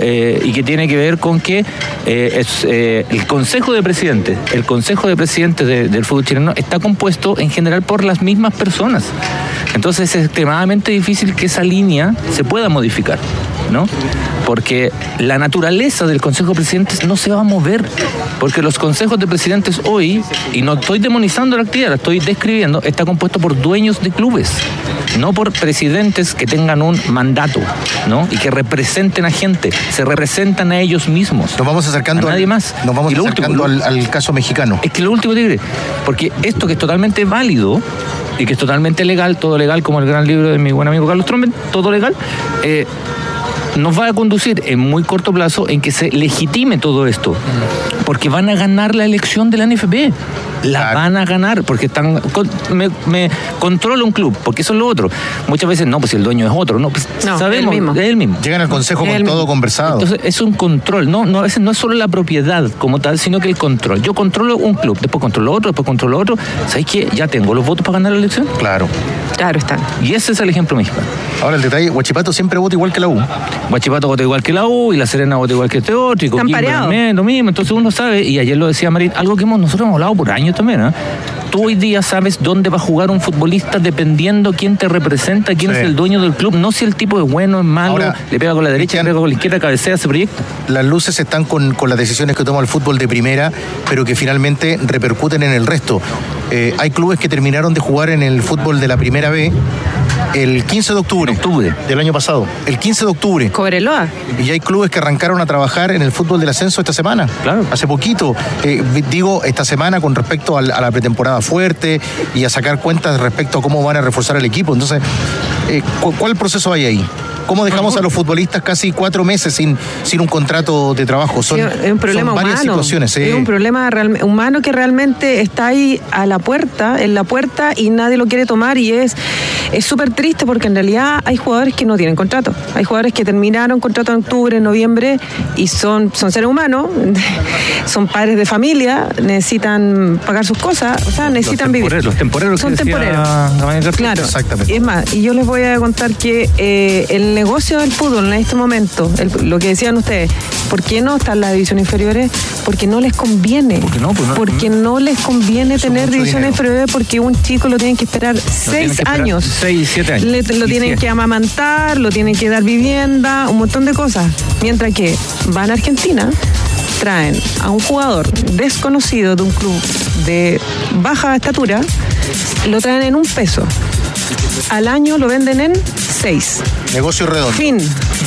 Eh, y que tiene que ver con que eh, el Consejo de Presidentes, el Consejo de Presidentes de- del fútbol chileno está compuesto en general por las mismas personas. Entonces es extremadamente difícil que esa línea se pueda modificar, ¿no? Porque la naturaleza del Consejo de Presidentes no se va a mover, porque los consejos de presidentes hoy, y no estoy demonizando la actividad, la estoy describiendo, está compuesto por dueños de clubes, no por presidentes que tengan un mandato, ¿no? Y que representen a gente, se representan a ellos mismos. Nos vamos acercando a nadie más. Nos vamos acercando último, al, al caso mexicano. es que lo último, Tigre, porque esto que es totalmente válido y que es totalmente legal, todo legal, como el gran libro de mi buen amigo Carlos Tromben, todo legal, eh, nos va a conducir en muy corto plazo en que se legitime todo esto. Porque van a ganar la elección de la NFP. La van a ganar porque están me, me controla un club, porque eso es lo otro. Muchas veces no, pues si el dueño es otro, no, pues No, sabemos, él mismo. es él mismo. Llegan al consejo Es con el todo mismo. conversado. Entonces es un control, no, no, a veces no es solo la propiedad como tal, sino que el control. Yo controlo un club, después controlo otro, después controlo otro. ¿Sabes qué? Ya tengo los votos para ganar la elección. Claro. Claro está. Y ese es el ejemplo mexicano. Ahora el detalle, Huachipato siempre vota igual que la U. Guachipato vota igual que la U y la Serena vota igual que este otro y Coquimbo también, lo mismo. Entonces uno sabe, y ayer lo decía Marín, algo que hemos, nosotros hemos hablado por años también, ¿eh? Tú hoy día sabes dónde va a jugar un futbolista dependiendo quién te representa, quién Sí. es el dueño del club, no si el tipo es bueno, es malo, Ahora, le pega con la derecha, le pega con la izquierda, cabecea, se proyecta. Las luces están con, con las decisiones que toma el fútbol de primera, pero que finalmente repercuten en el resto. Eh, hay clubes que terminaron de jugar en el fútbol de la primera B el 15 de octubre, octubre. del año pasado. El 15 de octubre. Cobreloa. Y hay clubes que arrancaron a trabajar en el fútbol del ascenso esta semana. Claro. Hace poquito. Eh, digo, esta semana con respecto al- a la pretemporada fuerte y a sacar cuentas respecto a cómo van a reforzar el equipo. Entonces, eh, cu- ¿cuál proceso hay ahí? ¿Cómo dejamos a los futbolistas casi cuatro meses sin, sin un contrato de trabajo? Son, es un problema son varias humano. situaciones. sí. Es un problema realme- humano que realmente está ahí a la puerta, en la puerta, y nadie lo quiere tomar. Y es es súper triste porque en realidad hay jugadores que no tienen contrato. Hay jugadores que terminaron contrato en octubre, en noviembre, y son, son seres humanos, *laughs* son padres de familia, necesitan pagar sus cosas, o sea, necesitan vivir. temporeros, los temporeros Son que decía temporeros. García. Claro. Exactamente. Y es más, y yo les voy a contar que eh, el negocio del fútbol en este momento, el- lo que decían ustedes, ¿por qué no están las divisiones inferiores? Porque no les conviene. ¿Por qué no? Pues no- porque no les conviene tener divisiones inferiores porque un chico lo tienen que esperar seis que esperar años. seis, siete años. Le- lo Y tienen siete. que amamantar, lo tienen que dar vivienda, un montón de cosas. Mientras que van a Argentina, traen a un jugador desconocido de un club de baja estatura, lo traen en un peso. Al año lo venden en 6. Negocio redondo. Fin.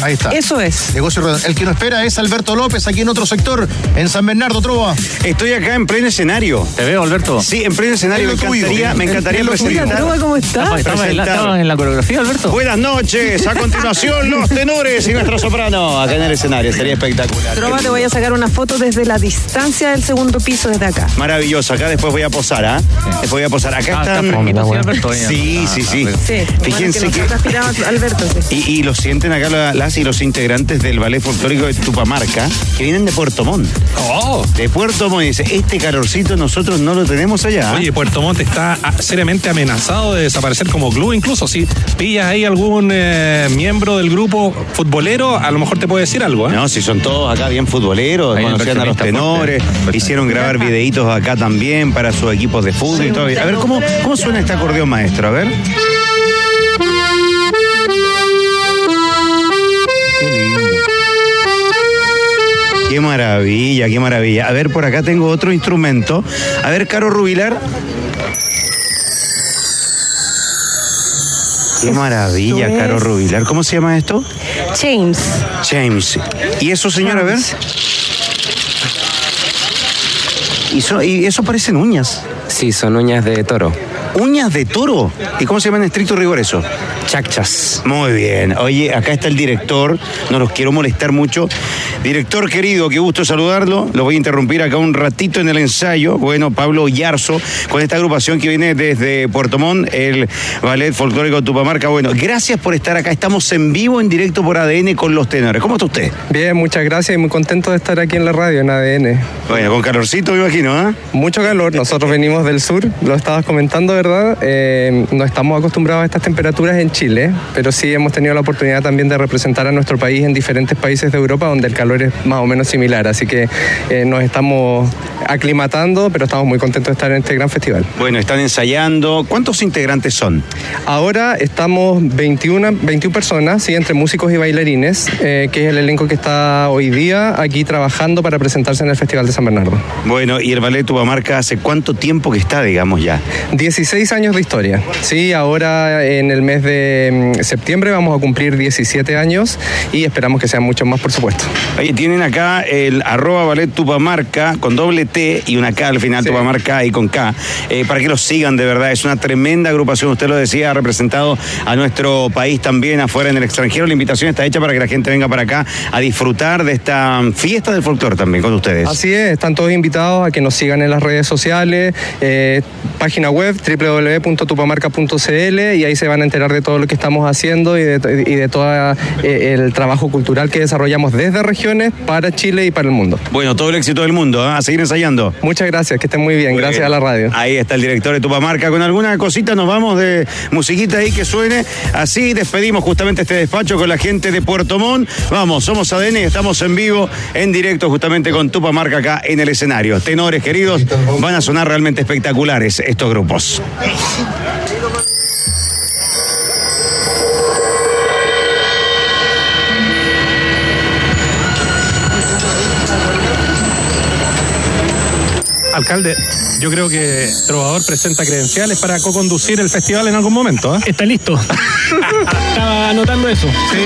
Ahí está. Eso es. Negocio redondo. El que nos espera es Alberto López, aquí en otro sector, en San Bernardo, Trova. Estoy acá en pleno escenario. Te veo, Alberto. Sí, en pleno escenario. Me encantaría, me encantaría presentar. ¿cómo está? Estamos, estamos en la, en coreografía, Alberto. Buenas noches. A continuación, los tenores y nuestro soprano acá en el escenario. Sería espectacular. Trova, te voy a sacar una foto desde la distancia del segundo piso desde acá. Maravilloso. Acá después voy a posar, ¿ah? Después voy a posar. Acá Ah, están. está sí. Sí, Ah, sí. Sí. Fíjense bueno, que Alberto, sí. Y, y lo sienten acá la- las y los integrantes del ballet folclórico de Tupamarca, que vienen de Puerto Montt. Oh. De Puerto Montt. Y dice, este calorcito nosotros no lo tenemos allá. Oye, Puerto Montt está ah, seriamente amenazado de desaparecer como club. Incluso si pillas ahí algún eh, miembro del grupo futbolero, a lo mejor te puede decir algo. ¿eh? No, si son todos acá bien futboleros, conocían a los tenores, fuerte. hicieron grabar videitos acá también para sus equipos de fútbol y todo. A ver, ¿cómo, cómo suena este acordeón maestro? A ver. Qué maravilla, qué maravilla. A ver, por acá tengo otro instrumento. A ver, Caro Rubilar. Qué maravilla, Eso Caro es. Rubilar. ¿Cómo se llama esto? James. James. ¿Y eso, señor? A ver. Y, so- y eso parecen uñas. Sí, son uñas de toro. ¿Uñas de toro? ¿Y cómo se llama en estricto rigor eso? Chachas. Muy bien. Oye, acá está el director. No los quiero molestar mucho. Director querido, qué gusto saludarlo. Lo voy a interrumpir acá un ratito en el ensayo. Bueno, Pablo Yarzo, con esta agrupación que viene desde Puerto Montt, el Ballet Folclórico Tupamarca. Bueno, gracias por estar acá. Estamos en vivo, en directo por ADN con los tenores. ¿Cómo está usted? Bien, muchas gracias y muy contento de estar aquí en la radio, en ADN. Bueno, con calorcito me imagino, ¿ah? Mucho calor, nosotros venimos del sur, lo estabas comentando, ¿verdad? Eh, no estamos acostumbrados a estas temperaturas en Chile, pero sí hemos tenido la oportunidad también de representar a nuestro país en diferentes países de Europa donde el calor es más o menos similar, así que eh, nos estamos aclimatando, pero estamos muy contentos de estar en este gran festival. Bueno, están ensayando. ¿Cuántos integrantes son? Ahora estamos 21, 21 personas, ¿sí? entre músicos y bailarines, eh, que es el elenco que está hoy día aquí trabajando para presentarse en el Festival de San Bernardo. Bueno, ¿y el Ballet Tupamarca hace cuánto tiempo que está, digamos ya? 16 años de historia. Sí, ahora en el mes de mm, septiembre vamos a cumplir 17 años y esperamos que sean muchos más, por supuesto. Oye, tienen acá el arroba ballet Tupamarca con doble T y una K al final, Tupamarca y con K, eh, para que los sigan de verdad. Es una tremenda agrupación, usted lo decía, ha representado a nuestro país también afuera en el extranjero. La invitación está hecha para que la gente venga para acá a disfrutar de esta fiesta del folclore también con ustedes. Así es, están todos invitados a que nos sigan en las redes sociales, eh, página web www.tupamarca.cl y ahí se van a enterar de todo lo que estamos haciendo y de, y de todo eh, el trabajo cultural que desarrollamos desde para Chile y para el mundo. Bueno, todo el éxito del mundo, ¿ah? a seguir ensayando. Muchas gracias, que estén muy bien, Muy gracias bien. a la radio. Ahí está el director de Tupamarca. Con alguna cosita nos vamos de musiquita ahí que suene. Así despedimos justamente este despacho con la gente de Puerto Montt. Vamos, somos ADN y estamos en vivo, en directo justamente con Tupamarca acá en el escenario. Tenores queridos, van a sonar realmente espectaculares estos grupos. Alcalde, yo creo que Trovador presenta credenciales para co-conducir el festival en algún momento. ¿ah? Está listo. *laughs* Estaba anotando eso. Sí,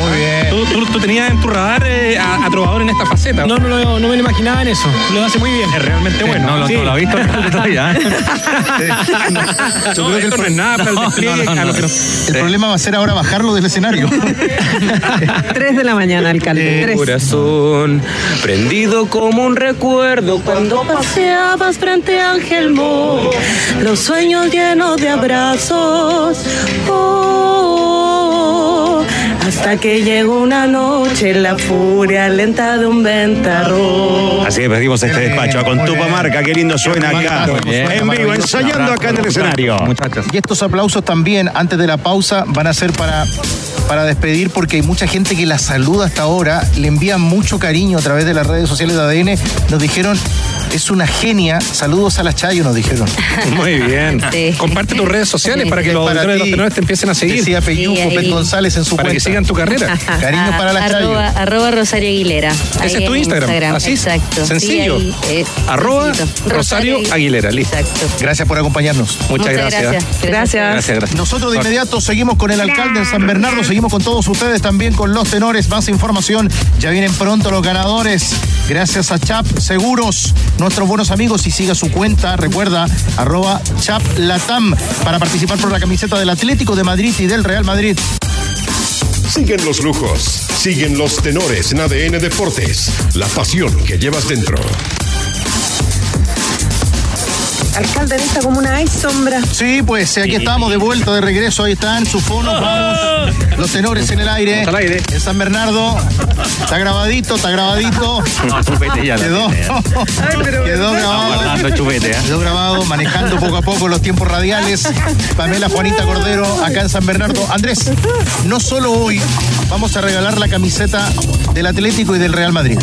muy bien. ¿Tú, tú- tú tenías en tu radar eh, a, a Trovador en esta faceta? No, no, lo- no me lo imaginaba en eso. Lo hace muy bien. Es realmente bueno. No, lo- no lo ha visto todavía. ¿eh? *laughs* Yo creo que no es nada para el despliegue. a lo que nos- El problema va a ser ahora bajarlo del escenario. *laughs* 3 de la mañana, alcalde. Tres. Corazón prendido como un recuerdo cuando paseabas frente a Ángel Mo, los sueños llenos de abrazos. Oh, hasta que llegó una noche la furia lenta de un ventarrón. Así despedimos este despacho con Tupamarca. Qué lindo suena acá. En vivo, ensayando acá en el escenario. Y estos aplausos también, antes de la pausa, van a ser para, para despedir porque hay mucha gente que la saluda hasta ahora, le envían mucho cariño a través de las redes sociales de ADN. Nos dijeron Es una genia. Saludos a la Chayo, nos dijeron. *laughs* Muy bien. Sí. Comparte tus redes sociales para que los Para auditores de los ti. tenores te empiecen a seguir. Decía Peyuco, Sí, González en su Para que cuenta. sigan tu carrera. Cariños para la Chayo. arroba, arroba Rosario Aguilera. Ahí Ese es tu en Instagram. Así. Exacto. Sencillo. Sí, ahí, eh, Arroba. Rosario Aguilera. Listo. Exacto. Gracias por acompañarnos. Muchas, gracias. gracias. Gracias. Gracias, gracias. Nosotros de inmediato seguimos con el alcalde en San Bernardo, seguimos con todos ustedes también con los tenores. Más información, ya vienen pronto los ganadores. Gracias a Chap Seguros, nuestros buenos amigos, y siga su cuenta, recuerda, arroba Chap Latam, para participar por la camiseta del Atlético de Madrid y del Real Madrid. Siguen los lujos, siguen los tenores en ADN Deportes, la pasión que llevas dentro. Alcalde, en esta comuna hay sombra. Sí, pues aquí estamos de vuelta, de regreso, ahí están sus fonos, vamos. Los tenores en el aire. Al aire. En San Bernardo. Está grabadito, está grabadito. No, chupete ya Quedó, tiene, ya. quedó grabado. Guardando chupete, ¿eh? Quedó grabado, manejando poco a poco los tiempos radiales. Pamela Juanita Cordero, acá en San Bernardo. Andrés, no solo hoy vamos a regalar la camiseta del Atlético y del Real Madrid.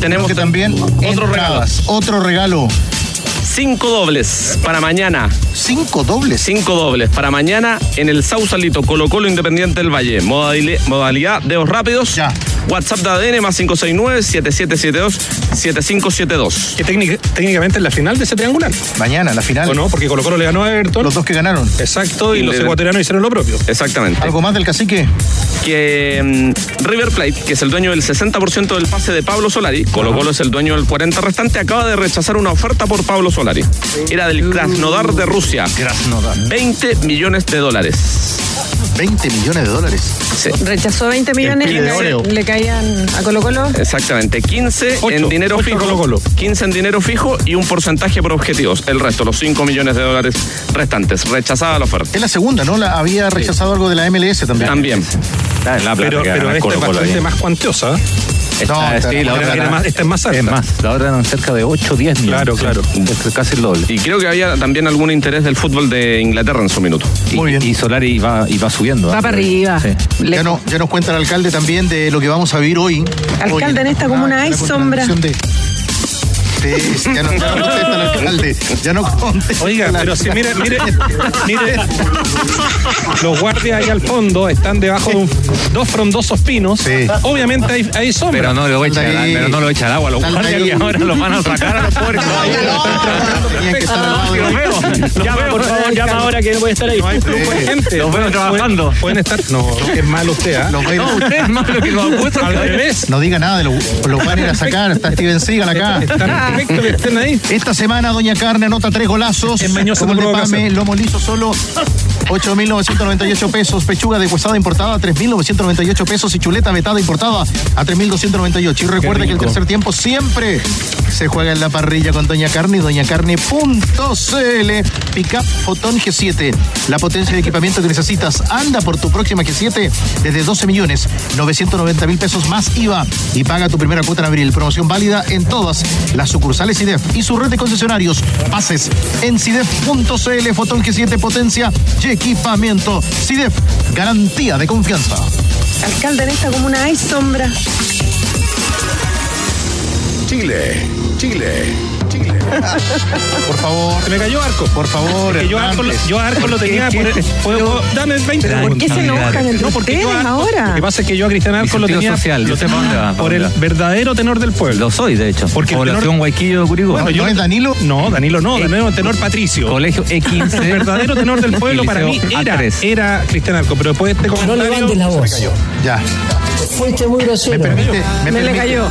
Tenemos que también otro regalo. Otro regalo. Cinco dobles para mañana. ¿Cinco dobles? Cinco dobles para mañana en el Sausalito Colo Colo Independiente del Valle. Modali- modalidad dedos rápidos. Ya. WhatsApp de ADN más 569-7772-7572. Que técnic- técnicamente es la final de ese triangular. Mañana, la final. ¿O no? Porque Colo Colo le ganó a Everton. Los dos que ganaron. Exacto, y, Y los le- ecuatorianos hicieron lo propio. Exactamente. ¿Algo más del cacique? que mm, River Plate, que es el dueño del 60% del pase de Pablo Solari, Colo Colo es el dueño del 40% restante, acaba de rechazar una oferta por Pablo Solari. Era del Krasnodar de Rusia. Krasnodar. 20 millones de dólares. 20 millones de dólares. Sí. Rechazó 20 millones y le, le caían a Colo Colo. Exactamente, 15 Ocho, en dinero fijo. Colo Colo. 15 en dinero fijo y un porcentaje por objetivos. El resto, los 5 millones de dólares restantes. Rechazada la oferta. Es la segunda, ¿no? La, había rechazado algo de la MLS también. También. La plata Pero, que pero esta Colo es bastante ahí. más cuantiosa. Esta, No, esta sí, era la otra Era era más- esta es más alta. Es más, la otra eran cerca de 8 o 10 millones. Claro, claro. Es casi el doble. Y creo que había también algún interés del fútbol de Inglaterra en su minuto. Y, Muy bien. y Solari iba, iba subiendo. Va ¿eh? para arriba. Sí. Ya, no, ya nos cuenta el alcalde también de lo que vamos a vivir hoy. Alcalde, Hoy en esta comuna hay la sombra. de- Sí, ya no, *laughs* ya no contesta el alcalde. Ya no contesta. Oiga, la- pero si mire, mire, mire, los guardias ahí al fondo están debajo de un- dos frondosos pinos. Sí. Obviamente hay, hay sombra. Pero no lo echa, Está ahí. pero no lo echa al agua. Los guardias ahí. que ahora los van a sacar a los de- Los veo. Llama, por favor, llama ahora que voy a estar ahí. No hay gente. Los veo trabajando. Pueden, estar. No, es malo usted, ¿ah? No, usted es malo que los *laughs* apuestas. Al revés. No diga nada de los los van a ir a sacar. Está Steven Seagal acá. Perfecto que estén ahí. Esta semana Doña Carne anota tres golazos. En Mañoso Como de Pame, lomo liso solo 8.998 pesos. Pechuga de huesada importada 3.998 pesos. Y chuleta vetada importada a 3.298. Y recuerde que el tercer tiempo siempre se juega en la parrilla con Doña Carne y doñacarne.cl. Pickup Fotón G7. La potencia de equipamiento que necesitas. Anda por tu próxima G7 desde 12 millones 990 mil pesos más IVA. Y paga tu primera cuota en abril. Promoción válida en todas las sucursales CIDEF y su red de concesionarios. Pases en CIDEF.cl. Fotón G7 potencia equipamiento. CIDEF, garantía de confianza. Alcalde, en esta comuna hay sombra. Chile, Chile, Chile. Por favor. Se me cayó arco. Por favor, yo a arco, lo- yo a arco lo tenía por el- puedo- dame 20 ¿Por qué se enojan entre No, porque yo Arco- ahora? Lo que pasa es que yo a Cristian Arco lo tenía social, lo yo sé dónde va, por el verdadero tenor del pueblo. Lo soy, de hecho. Porque el Población tenor- Guayquillo de Curicó. Bueno, yo- ¿No es Danilo? No, Danilo no, Danilo es tenor Patricio. Colegio El *laughs* E15. verdadero tenor del pueblo para mí era, A3. era Cristian Arco, pero después de este No comentario levantes la se me voz. cayó. Ya. Fuiste muy Me grosero. permite. Me, Me le cayó.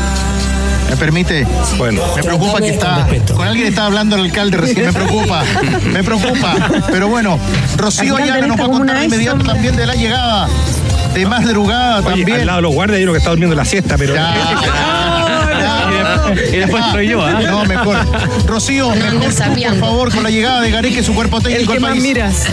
Me permite. Bueno, Me preocupa que está. Con alguien estaba hablando el alcalde recién. Me preocupa. *laughs* Me preocupa. Pero bueno, Rocío Ayala nos va a contar inmediato también de la llegada. De madrugada oye, también. al lado de los guardias hay uno que está durmiendo la siesta, pero. *laughs* Y después soy yo, ¿ah? No, mejor. Rocío, mejor tú, por favor, con la llegada de Gareque, su cuerpo El técnico que al más país. miras.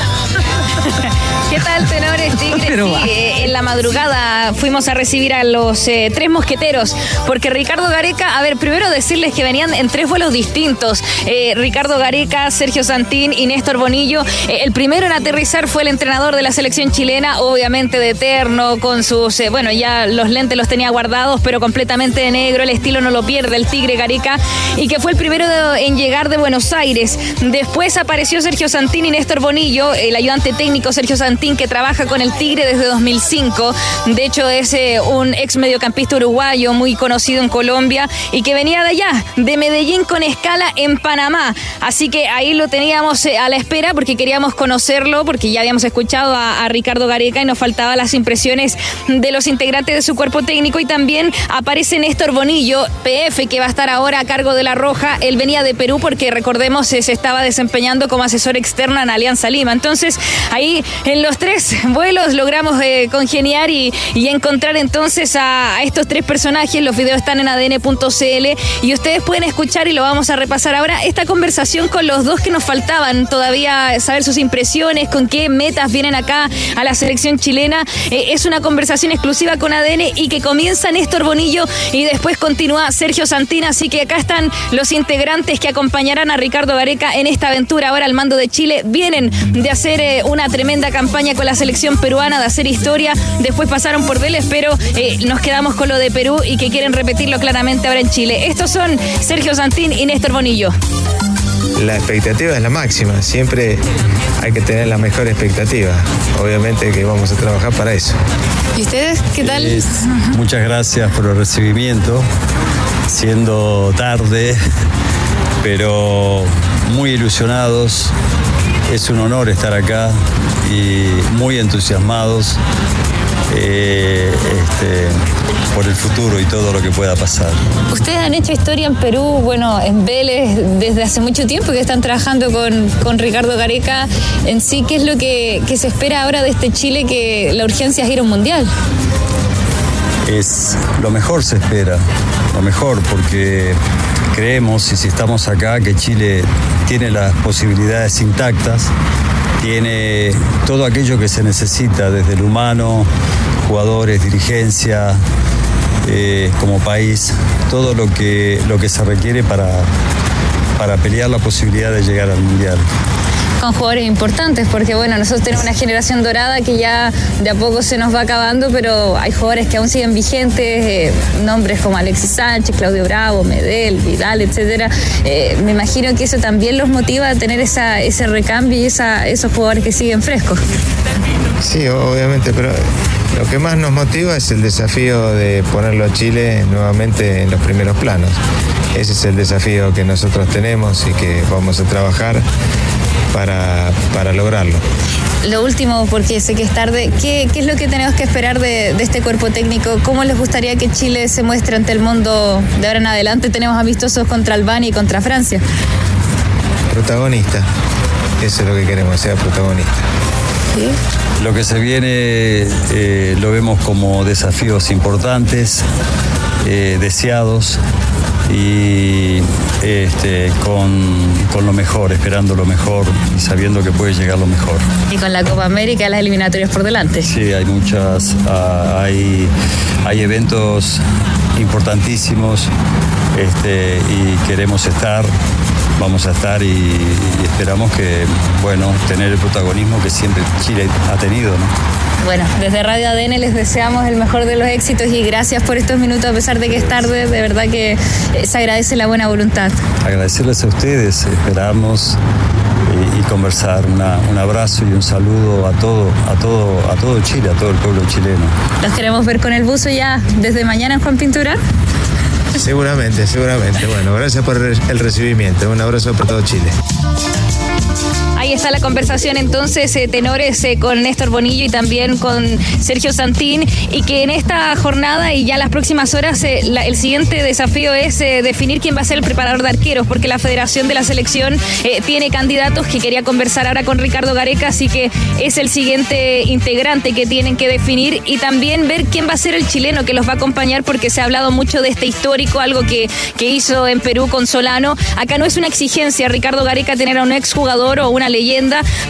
¿Qué tal, tenores *laughs* tigres? Sí, eh, en la madrugada fuimos a recibir a los eh, tres mosqueteros, porque Ricardo Gareca, a ver, primero decirles que venían en tres vuelos distintos. Eh, Ricardo Gareca, Sergio Santín y Néstor Bonillo. El primero en aterrizar fue el entrenador de la selección chilena, obviamente de eterno, con sus, bueno, ya los lentes los tenía guardados, pero completamente de negro, el estilo no lo pierde, el tigre Gareca, y que fue el primero de- en llegar de Buenos Aires. Después apareció Sergio Santín y Néstor Bonillo, el ayudante técnico Sergio Santín, que trabaja con el Tigre desde 2005. De hecho, es eh, un ex mediocampista uruguayo muy conocido en Colombia y que venía de allá, de Medellín con escala en Panamá. Así que ahí lo teníamos eh, a la espera porque queríamos conocerlo, porque ya habíamos escuchado a, a Ricardo Gareca y nos faltaban las impresiones de los integrantes de su cuerpo técnico. Y también aparece Néstor Bonillo, PF, que va a estar ahora a cargo de La Roja. Él venía de Perú porque recordemos eh, se estaba desempeñando como asesor externo en Alianza Lima. Entonces, ahí en los tres vuelos logramos eh, congeniar y, encontrar entonces a, estos tres personajes. Los videos están en adn.cl y ustedes pueden escuchar y lo vamos a repasar ahora esta conversación con los dos que nos faltaban todavía saber sus impresiones, con qué metas vienen acá a la selección chilena. Eh, es una conversación exclusiva con ADN y que comienza Néstor Bonillo y después continúa Sergio Santina. Así que acá están los integrantes que acompañarán a Ricardo Gareca en esta aventura ahora al mando de Chile. Vienen de hacer eh, una tremenda campaña con la selección peruana, de hacer historia. Después pasaron por Vélez, pero eh, nos quedamos con lo de Perú y que quieren repetirlo claramente ahora en Chile. Estos son Sergio Santín y Néstor Bonillo. La expectativa es la máxima, siempre hay que tener la mejor expectativa. Obviamente que vamos a trabajar para eso. ¿Y ustedes qué tal? Muchas gracias por el recibimiento, siendo tarde, *laughs* pero muy ilusionados. Es un honor estar acá y muy entusiasmados eh, este, por el futuro y todo lo que pueda pasar. Ustedes han hecho historia en Perú, bueno, en Vélez desde hace mucho tiempo que están trabajando con, con Ricardo Gareca. En sí, ¿qué es lo que, que se espera ahora de este Chile que la urgencia es ir a un mundial? es lo mejor se espera, lo mejor, porque creemos, y si estamos acá, que Chile tiene las posibilidades intactas, tiene todo aquello que se necesita, desde el humano, jugadores, dirigencia, eh, como país, todo lo que, lo que se requiere para, para pelear la posibilidad de llegar al Mundial. Con jugadores importantes, porque bueno, nosotros tenemos una generación dorada que ya de a poco se nos va acabando, pero hay jugadores que aún siguen vigentes, eh, nombres como Alexis Sánchez, Claudio Bravo, Medel, Vidal, etcétera. Eh, me imagino que eso también los motiva a tener esa, ese recambio y esa, esos jugadores que siguen frescos. Sí, obviamente, pero lo que más nos motiva es el desafío de ponerlo a Chile nuevamente en los primeros planos. Ese es el desafío que nosotros tenemos y que vamos a trabajar para, para lograrlo. Lo último, porque sé que es tarde, ¿qué, qué es lo que tenemos que esperar de, de, este cuerpo técnico? ¿Cómo les gustaría que Chile se muestre ante el mundo de ahora en adelante? Tenemos amistosos contra Albania y contra Francia. Protagonista, eso es lo que queremos, sea protagonista. ¿Sí? Lo que se viene eh, lo vemos como desafíos importantes, eh, deseados y este, con, con, lo mejor, esperando lo mejor y sabiendo que puede llegar lo mejor. Y con la Copa América, las eliminatorias por delante. Sí, hay muchas, uh, hay, hay eventos importantísimos este, y queremos estar vamos a estar y, y, esperamos que, bueno, tener el protagonismo que siempre Chile ha tenido, ¿no? Bueno, desde Radio ADN les deseamos el mejor de los éxitos y gracias por estos minutos a pesar de que es tarde, de verdad que se agradece la buena voluntad. Agradecerles a ustedes, esperamos y, y conversar. Una, un abrazo y un saludo a todo, a todo, a todo Chile, a todo el pueblo chileno. Los queremos ver con el buzo ya desde mañana en Juan Pintura. Seguramente, seguramente. Bueno, gracias por el recibimiento. Un abrazo para todo Chile. Ahí está la conversación entonces, eh, tenores eh, con Néstor Bonillo y también con Sergio Santín, y que en esta jornada y ya las próximas horas eh, el siguiente desafío es definir quién va a ser el preparador de arqueros, porque la Federación de la Selección tiene candidatos que quería conversar ahora con Ricardo Gareca, así que es el siguiente integrante que tienen que definir y también ver quién va a ser el chileno que los va a acompañar, porque se ha hablado mucho de este histórico, algo que, que hizo en Perú con Solano. Acá no es una exigencia, Ricardo Gareca, tener a un exjugador o una leyenda,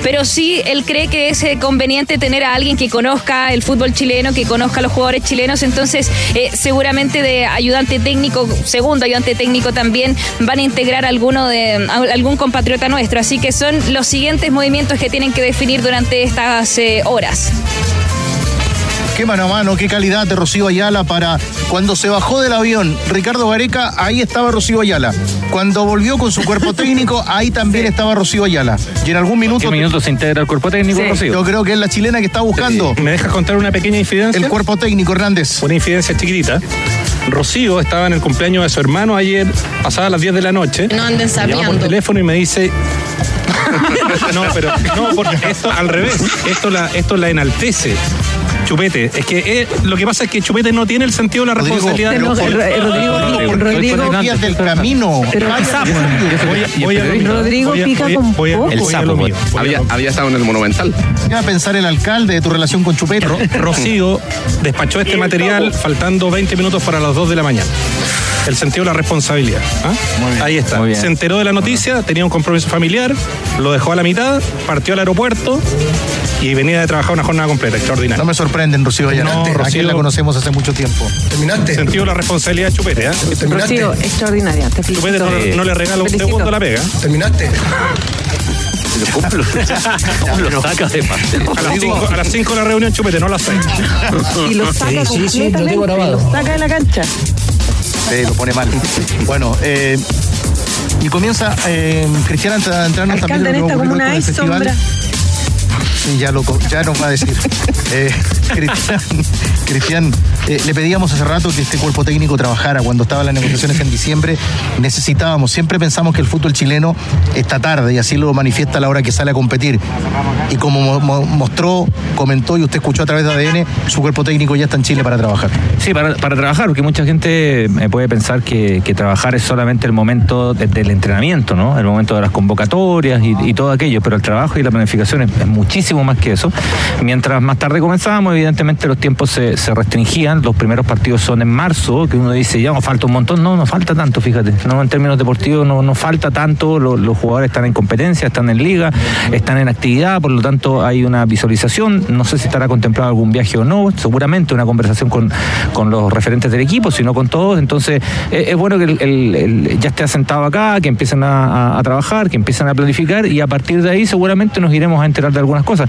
pero sí él cree que es eh, conveniente tener a alguien que conozca el fútbol chileno, que conozca a los jugadores chilenos, entonces eh, seguramente de ayudante técnico, segundo ayudante técnico también van a integrar alguno de algún compatriota nuestro, así que son los siguientes movimientos que tienen que definir durante estas eh, horas. Qué mano a mano, qué calidad de Rocío Ayala para cuando se bajó del avión Ricardo Gareca, ahí estaba Rocío Ayala. Cuando volvió con su cuerpo *laughs* técnico, ahí también estaba Rocío Ayala. Y en algún minuto. ¿Qué minutos se integra el cuerpo técnico, Rocío? Yo creo que es la chilena que está buscando. ¿Me dejas contar una pequeña infidencia? El cuerpo técnico, Hernández. Una infidencia chiquitita. Rocío estaba en el cumpleaños de su hermano ayer, pasadas las 10 de la noche. No anden Me llama por teléfono y me dice. *laughs* *laughs* no, pero no, porque esto al revés. Esto la, esto la enaltece. Chupete. Es que eh, lo que pasa es que Chupete no tiene el sentido de la responsabilidad. pero por- Rodrigo, Rodrigo, Días del camino. Pero- mío. Rodrigo pica con voy a- poco. El sapo, mío. había, había estado en el Monumental. ¿Qué va a pensar el alcalde de tu relación con Chupete? Ro- Rocío despachó este material faltando 20 minutos para las 2 de la mañana. El sentido de la responsabilidad. ¿ah? Ahí está. Muy bien. Se enteró de la noticia, tenía un compromiso familiar, lo dejó a la mitad, partió al aeropuerto y venía de trabajar una jornada completa, extraordinaria. No me sorprenden, Rocío Ayala. No, Rocío. la conocemos hace mucho tiempo. ¿Terminaste? Sentido la responsabilidad de Chupete. ¿ah? Rocío, extraordinaria. Te felicito. Chupete no, no le regala un segundo la pega. ¿Terminaste? *laughs* Lo saca de. A las 5 a las cinco de la reunión, Chupete, no las 6. Y lo saca Sí, sí, sí, lo completamente. Lo saca de la cancha. Sí, lo pone mal. Bueno, eh, y comienza eh, Cristian a entrarnos también Alcalde, en lo que esta comuna hay festival. sombra. Sí, ya, lo, ya nos va a decir. *laughs* Cristian, eh, le pedíamos hace rato que este cuerpo técnico trabajara cuando estaban las negociaciones en diciembre. Necesitábamos, siempre pensamos que el fútbol chileno está tarde y así lo manifiesta a la hora que sale a competir. Y como mo- mo- mostró, comentó y usted escuchó a través de ADN, su cuerpo técnico ya está en Chile para trabajar. Sí, para, trabajar, porque mucha gente eh, puede pensar que, trabajar es solamente el momento de- del entrenamiento, ¿no? El momento de las convocatorias y, todo aquello, pero el trabajo y la planificación es, es muchísimo más que eso. Mientras más tarde comenzábamos, evidentemente los tiempos se, se restringían, los primeros partidos son en marzo, que uno dice, ya nos falta un montón, no, no falta tanto, fíjate, no en términos deportivos no, no falta tanto, lo- los jugadores están en competencia, están en liga, están en actividad, por lo tanto hay una visualización, no sé si estará contemplado algún viaje o no, seguramente una conversación con, con los referentes del equipo, sino con todos, entonces eh, es bueno que el- ya esté asentado acá, que empiecen a, a- a trabajar, que empiecen a planificar y a partir de ahí seguramente nos iremos a enterar de algunas cosas.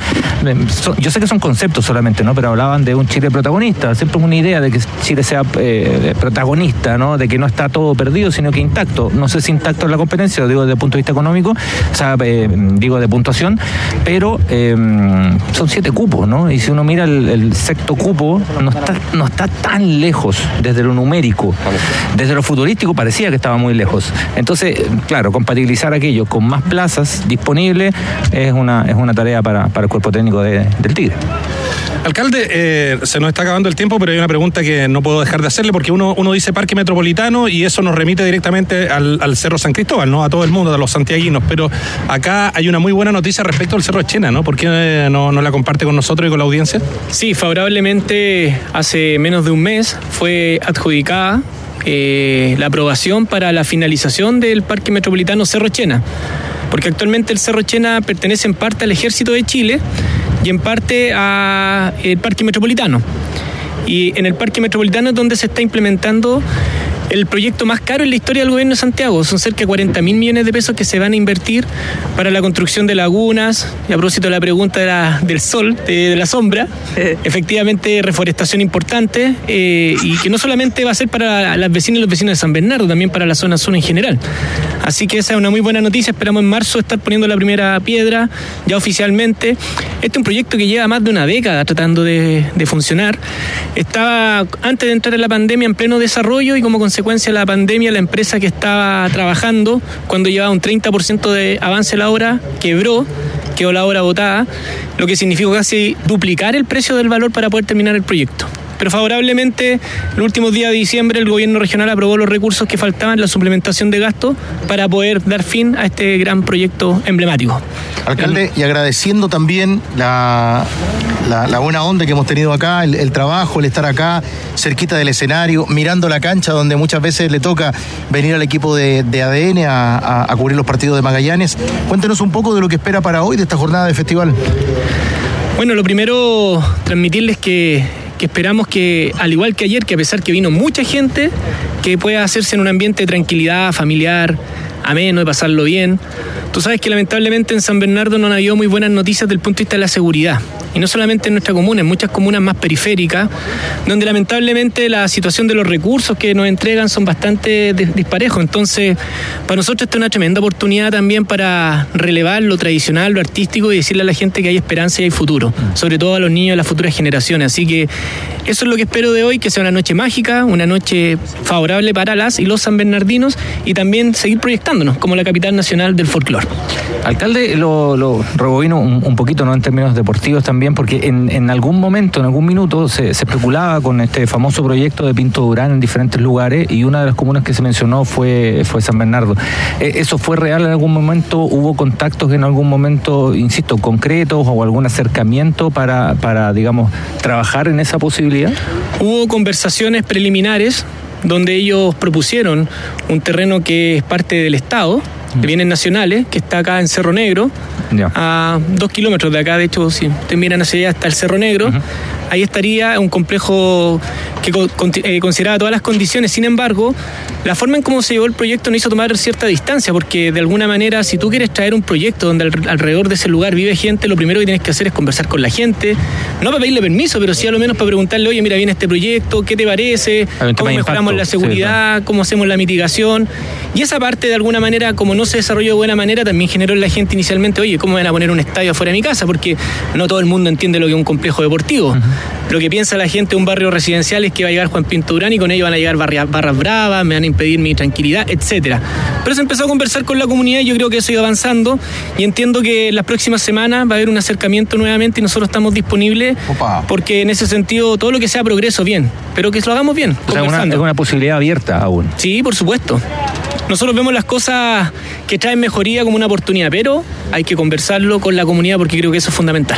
So- yo sé que son conceptos solamente, ¿no? Pero hablaban de un Chile protagonista, siempre es una idea de que Chile sea eh, protagonista. De que no está todo perdido, sino que intacto. No sé si intacto en la competencia, lo digo desde el punto de vista económico, o sea, eh, digo de puntuación, pero eh, son siete cupos, ¿no? Y si uno mira el, el sexto cupo, no está, no está tan lejos desde lo numérico. Desde lo futurístico parecía que estaba muy lejos. Entonces, claro, compatibilizar aquello con más plazas disponibles es una, es una tarea para, para el cuerpo técnico de- del Tigre. Alcalde, eh, se nos está acabando el tiempo, pero hay una pregunta que no puedo dejar de hacerle porque uno, uno dice Parque Metropolitano y eso nos remite directamente al, Cerro San Cristóbal, ¿no? A todo el mundo, a los santiaguinos. Pero acá hay una muy buena noticia respecto al Cerro Chena, ¿no? ¿Por qué eh, no, no la comparte con nosotros y con la audiencia? Sí, favorablemente hace menos de un mes fue adjudicada eh, la aprobación para la finalización del Parque Metropolitano Cerro Chena, porque actualmente el Cerro Chena pertenece en parte al Ejército de Chile y en parte al Parque Metropolitano. Y en el Parque Metropolitano es donde se está implementando el proyecto más caro en la historia del gobierno de Santiago. Son cerca de 40 mil millones de pesos que se van a invertir para la construcción de lagunas. Y a propósito de la pregunta de la- del sol, de, de la sombra, efectivamente reforestación importante eh, y que no solamente va a ser para las vecinas y los vecinos de San Bernardo, también para la zona sur en general. Así que esa es una muy buena noticia. Esperamos en marzo estar poniendo la primera piedra ya oficialmente. Este es un proyecto que lleva más de una década tratando de, de funcionar. Estaba antes de entrar en la pandemia en pleno desarrollo y como consecuencia de la pandemia la empresa que estaba trabajando cuando llevaba un 30% de avance la obra quebró, quedó la obra botada, lo que significó casi duplicar el precio del valor para poder terminar el proyecto. Pero favorablemente, los últimos días de diciembre, el gobierno regional aprobó los recursos que faltaban, la suplementación de gasto, para poder dar fin a este gran proyecto emblemático. Alcalde, y agradeciendo también la, la, la buena onda que hemos tenido acá, el, el trabajo, el estar acá, cerquita del escenario, mirando la cancha donde muchas veces le toca venir al equipo de, de ADN a, a- a cubrir los partidos de Magallanes. Cuéntenos un poco de lo que espera para hoy de esta jornada de festival. Bueno, lo primero, transmitirles que, que esperamos que, al igual que ayer, que a pesar que vino mucha gente, que pueda hacerse en un ambiente de tranquilidad, familiar, ameno, de pasarlo bien. Tú sabes que lamentablemente en San Bernardo no han habido muy buenas noticias desde el punto de vista de la seguridad. Y no solamente en nuestra comuna, en muchas comunas más periféricas, donde lamentablemente la situación de los recursos que nos entregan son bastante dis- disparejos. Entonces, para nosotros esta es una tremenda oportunidad también para relevar lo tradicional, lo artístico y decirle a la gente que hay esperanza y hay futuro, sobre todo a los niños de las futuras generaciones. Así que eso es lo que espero de hoy, que sea una noche mágica, una noche favorable para las y los san bernardinos y también seguir proyectándonos como la capital nacional del folclore. Alcalde, lo, lo un, un poquito, ¿no? En términos deportivos también, porque en, en algún momento, en algún minuto, se, se especulaba con este famoso proyecto de Pinto Durán en diferentes lugares y una de las comunas que se mencionó fue, fue San Bernardo. Eh, ¿Eso fue real en algún momento? ¿Hubo contactos en algún momento, insisto, concretos o algún acercamiento para, para digamos, trabajar en esa posibilidad? Hubo conversaciones preliminares donde ellos propusieron un terreno que es parte del Estado, de bienes nacionales, que está acá en Cerro Negro, a dos kilómetros de acá, de hecho, si ustedes miran hacia allá está el Cerro Negro, ahí estaría un complejo que eh, consideraba todas las condiciones, sin embargo, la forma en cómo se llevó el proyecto nos hizo tomar cierta distancia, porque de alguna manera, si tú quieres traer un proyecto donde al- alrededor de ese lugar vive gente, lo primero que tienes que hacer es conversar con la gente, no para pedirle permiso, pero sí a lo menos para preguntarle, oye, mira, viene este proyecto, ¿qué te parece? ¿Cómo mejoramos impacto, la sí, seguridad? ¿Cómo hacemos la mitigación? Y esa parte, de alguna manera, como no se desarrolló de buena manera, también generó en la gente inicialmente, oye, ¿cómo van a poner un estadio afuera de mi casa? Porque no todo el mundo entiende lo que es un complejo deportivo. Lo que piensa la gente de un barrio residencial es que va a llegar Juan Pinto Durán y con ello van a llegar barria- barras bravas, me van a impedir mi tranquilidad, etcétera. Pero se empezó a conversar con la comunidad y yo creo que eso ha ido avanzando y entiendo que las próximas semanas va a haber un acercamiento nuevamente y nosotros estamos disponibles porque en ese sentido todo lo que sea progreso, bien, pero que lo hagamos bien. O sea, una, es una posibilidad abierta aún. Sí, por supuesto. Nosotros vemos las cosas que traen mejoría como una oportunidad, pero hay que conversarlo con la comunidad porque creo que eso es fundamental.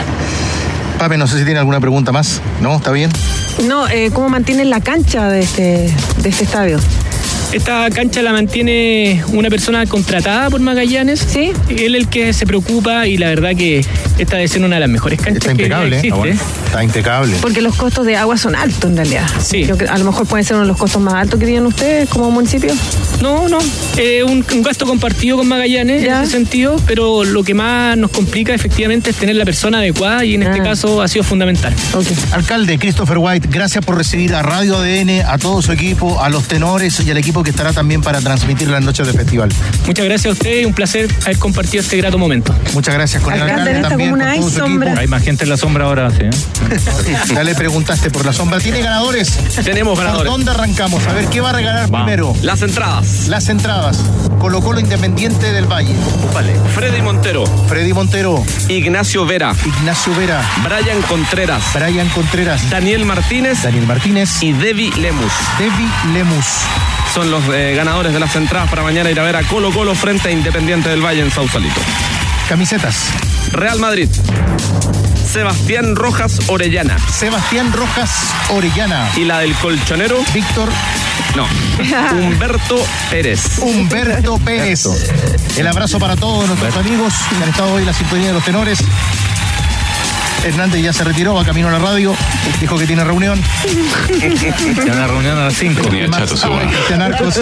Pape, no sé si tiene alguna pregunta más. ¿No? ¿Está bien? No, eh, ¿cómo mantienen la cancha de este, de este estadio? Esta cancha la mantiene una persona contratada por Magallanes. Sí. Él es el que se preocupa y la verdad que esta debe ser una de las mejores canchas Está que impecable, ¿eh? existe. Está bueno. Está impecable. Porque los costos de agua son altos en realidad. Sí. Yo a lo mejor pueden ser uno de los costos más altos que tienen ustedes como municipio. No, no. Eh, un, un gasto compartido con Magallanes en ese sentido, pero lo que más nos complica efectivamente es tener la persona adecuada y en este caso ha sido fundamental. Alcalde Christopher White, gracias por recibir a Radio ADN, a todo su equipo, a los tenores y al equipo que estará también para transmitir las noches de festival. Muchas gracias a usted y un placer haber compartido este grato momento. Muchas gracias con el Alcalde, también, con hay todo su sombra. equipo. Hay más gente en la sombra ahora, sí. ¿eh? *laughs* Ya le preguntaste por la sombra. ¿Tiene ganadores? Tenemos ganadores. ¿Por dónde arrancamos? A ver, ¿qué va a regalar primero? Las entradas. Las entradas. Colo Colo Independiente del Valle. Vale. Freddy Montero. Freddy Montero. Ignacio Vera. Ignacio Vera. Brian Contreras. Brian Contreras. Daniel Martínez. Daniel Martínez. Y Debbie Lemus. Debbie Lemus. Son los eh, ganadores de las entradas para mañana ir a ver a Colo Colo frente a Independiente del Valle en Sausalito. Camisetas. Real Madrid. Sebastián Rojas Orellana. Sebastián Rojas Orellana. Y la del colchonero. Víctor. No. *laughs* Humberto Pérez. Humberto Pérez. El abrazo para todos nuestros amigos que han estado hoy en la sintonía de los tenores. Hernández ya se retiró, va camino a la radio, dijo que tiene reunión. Tiene una reunión a las 5. Cristian Arcos,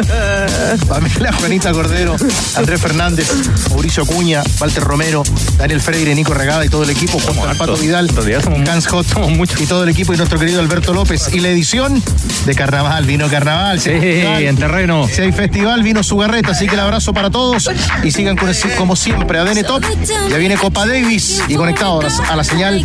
Pamela Juanita Cordero, Andrés Fernández, Mauricio Acuña, Walter Romero, Daniel Freire, Nico Regada y todo el equipo, junto al Pato Vidal, Cans Hot y todo el equipo y nuestro querido Alberto López. Y la edición de Carnaval, vino Carnaval. Sí, festival, en terreno. Si hay festival, vino su garreta, así que el abrazo para todos y sigan con como siempre, ADN Top. Ya viene Copa Davis y conectado a la, a la señal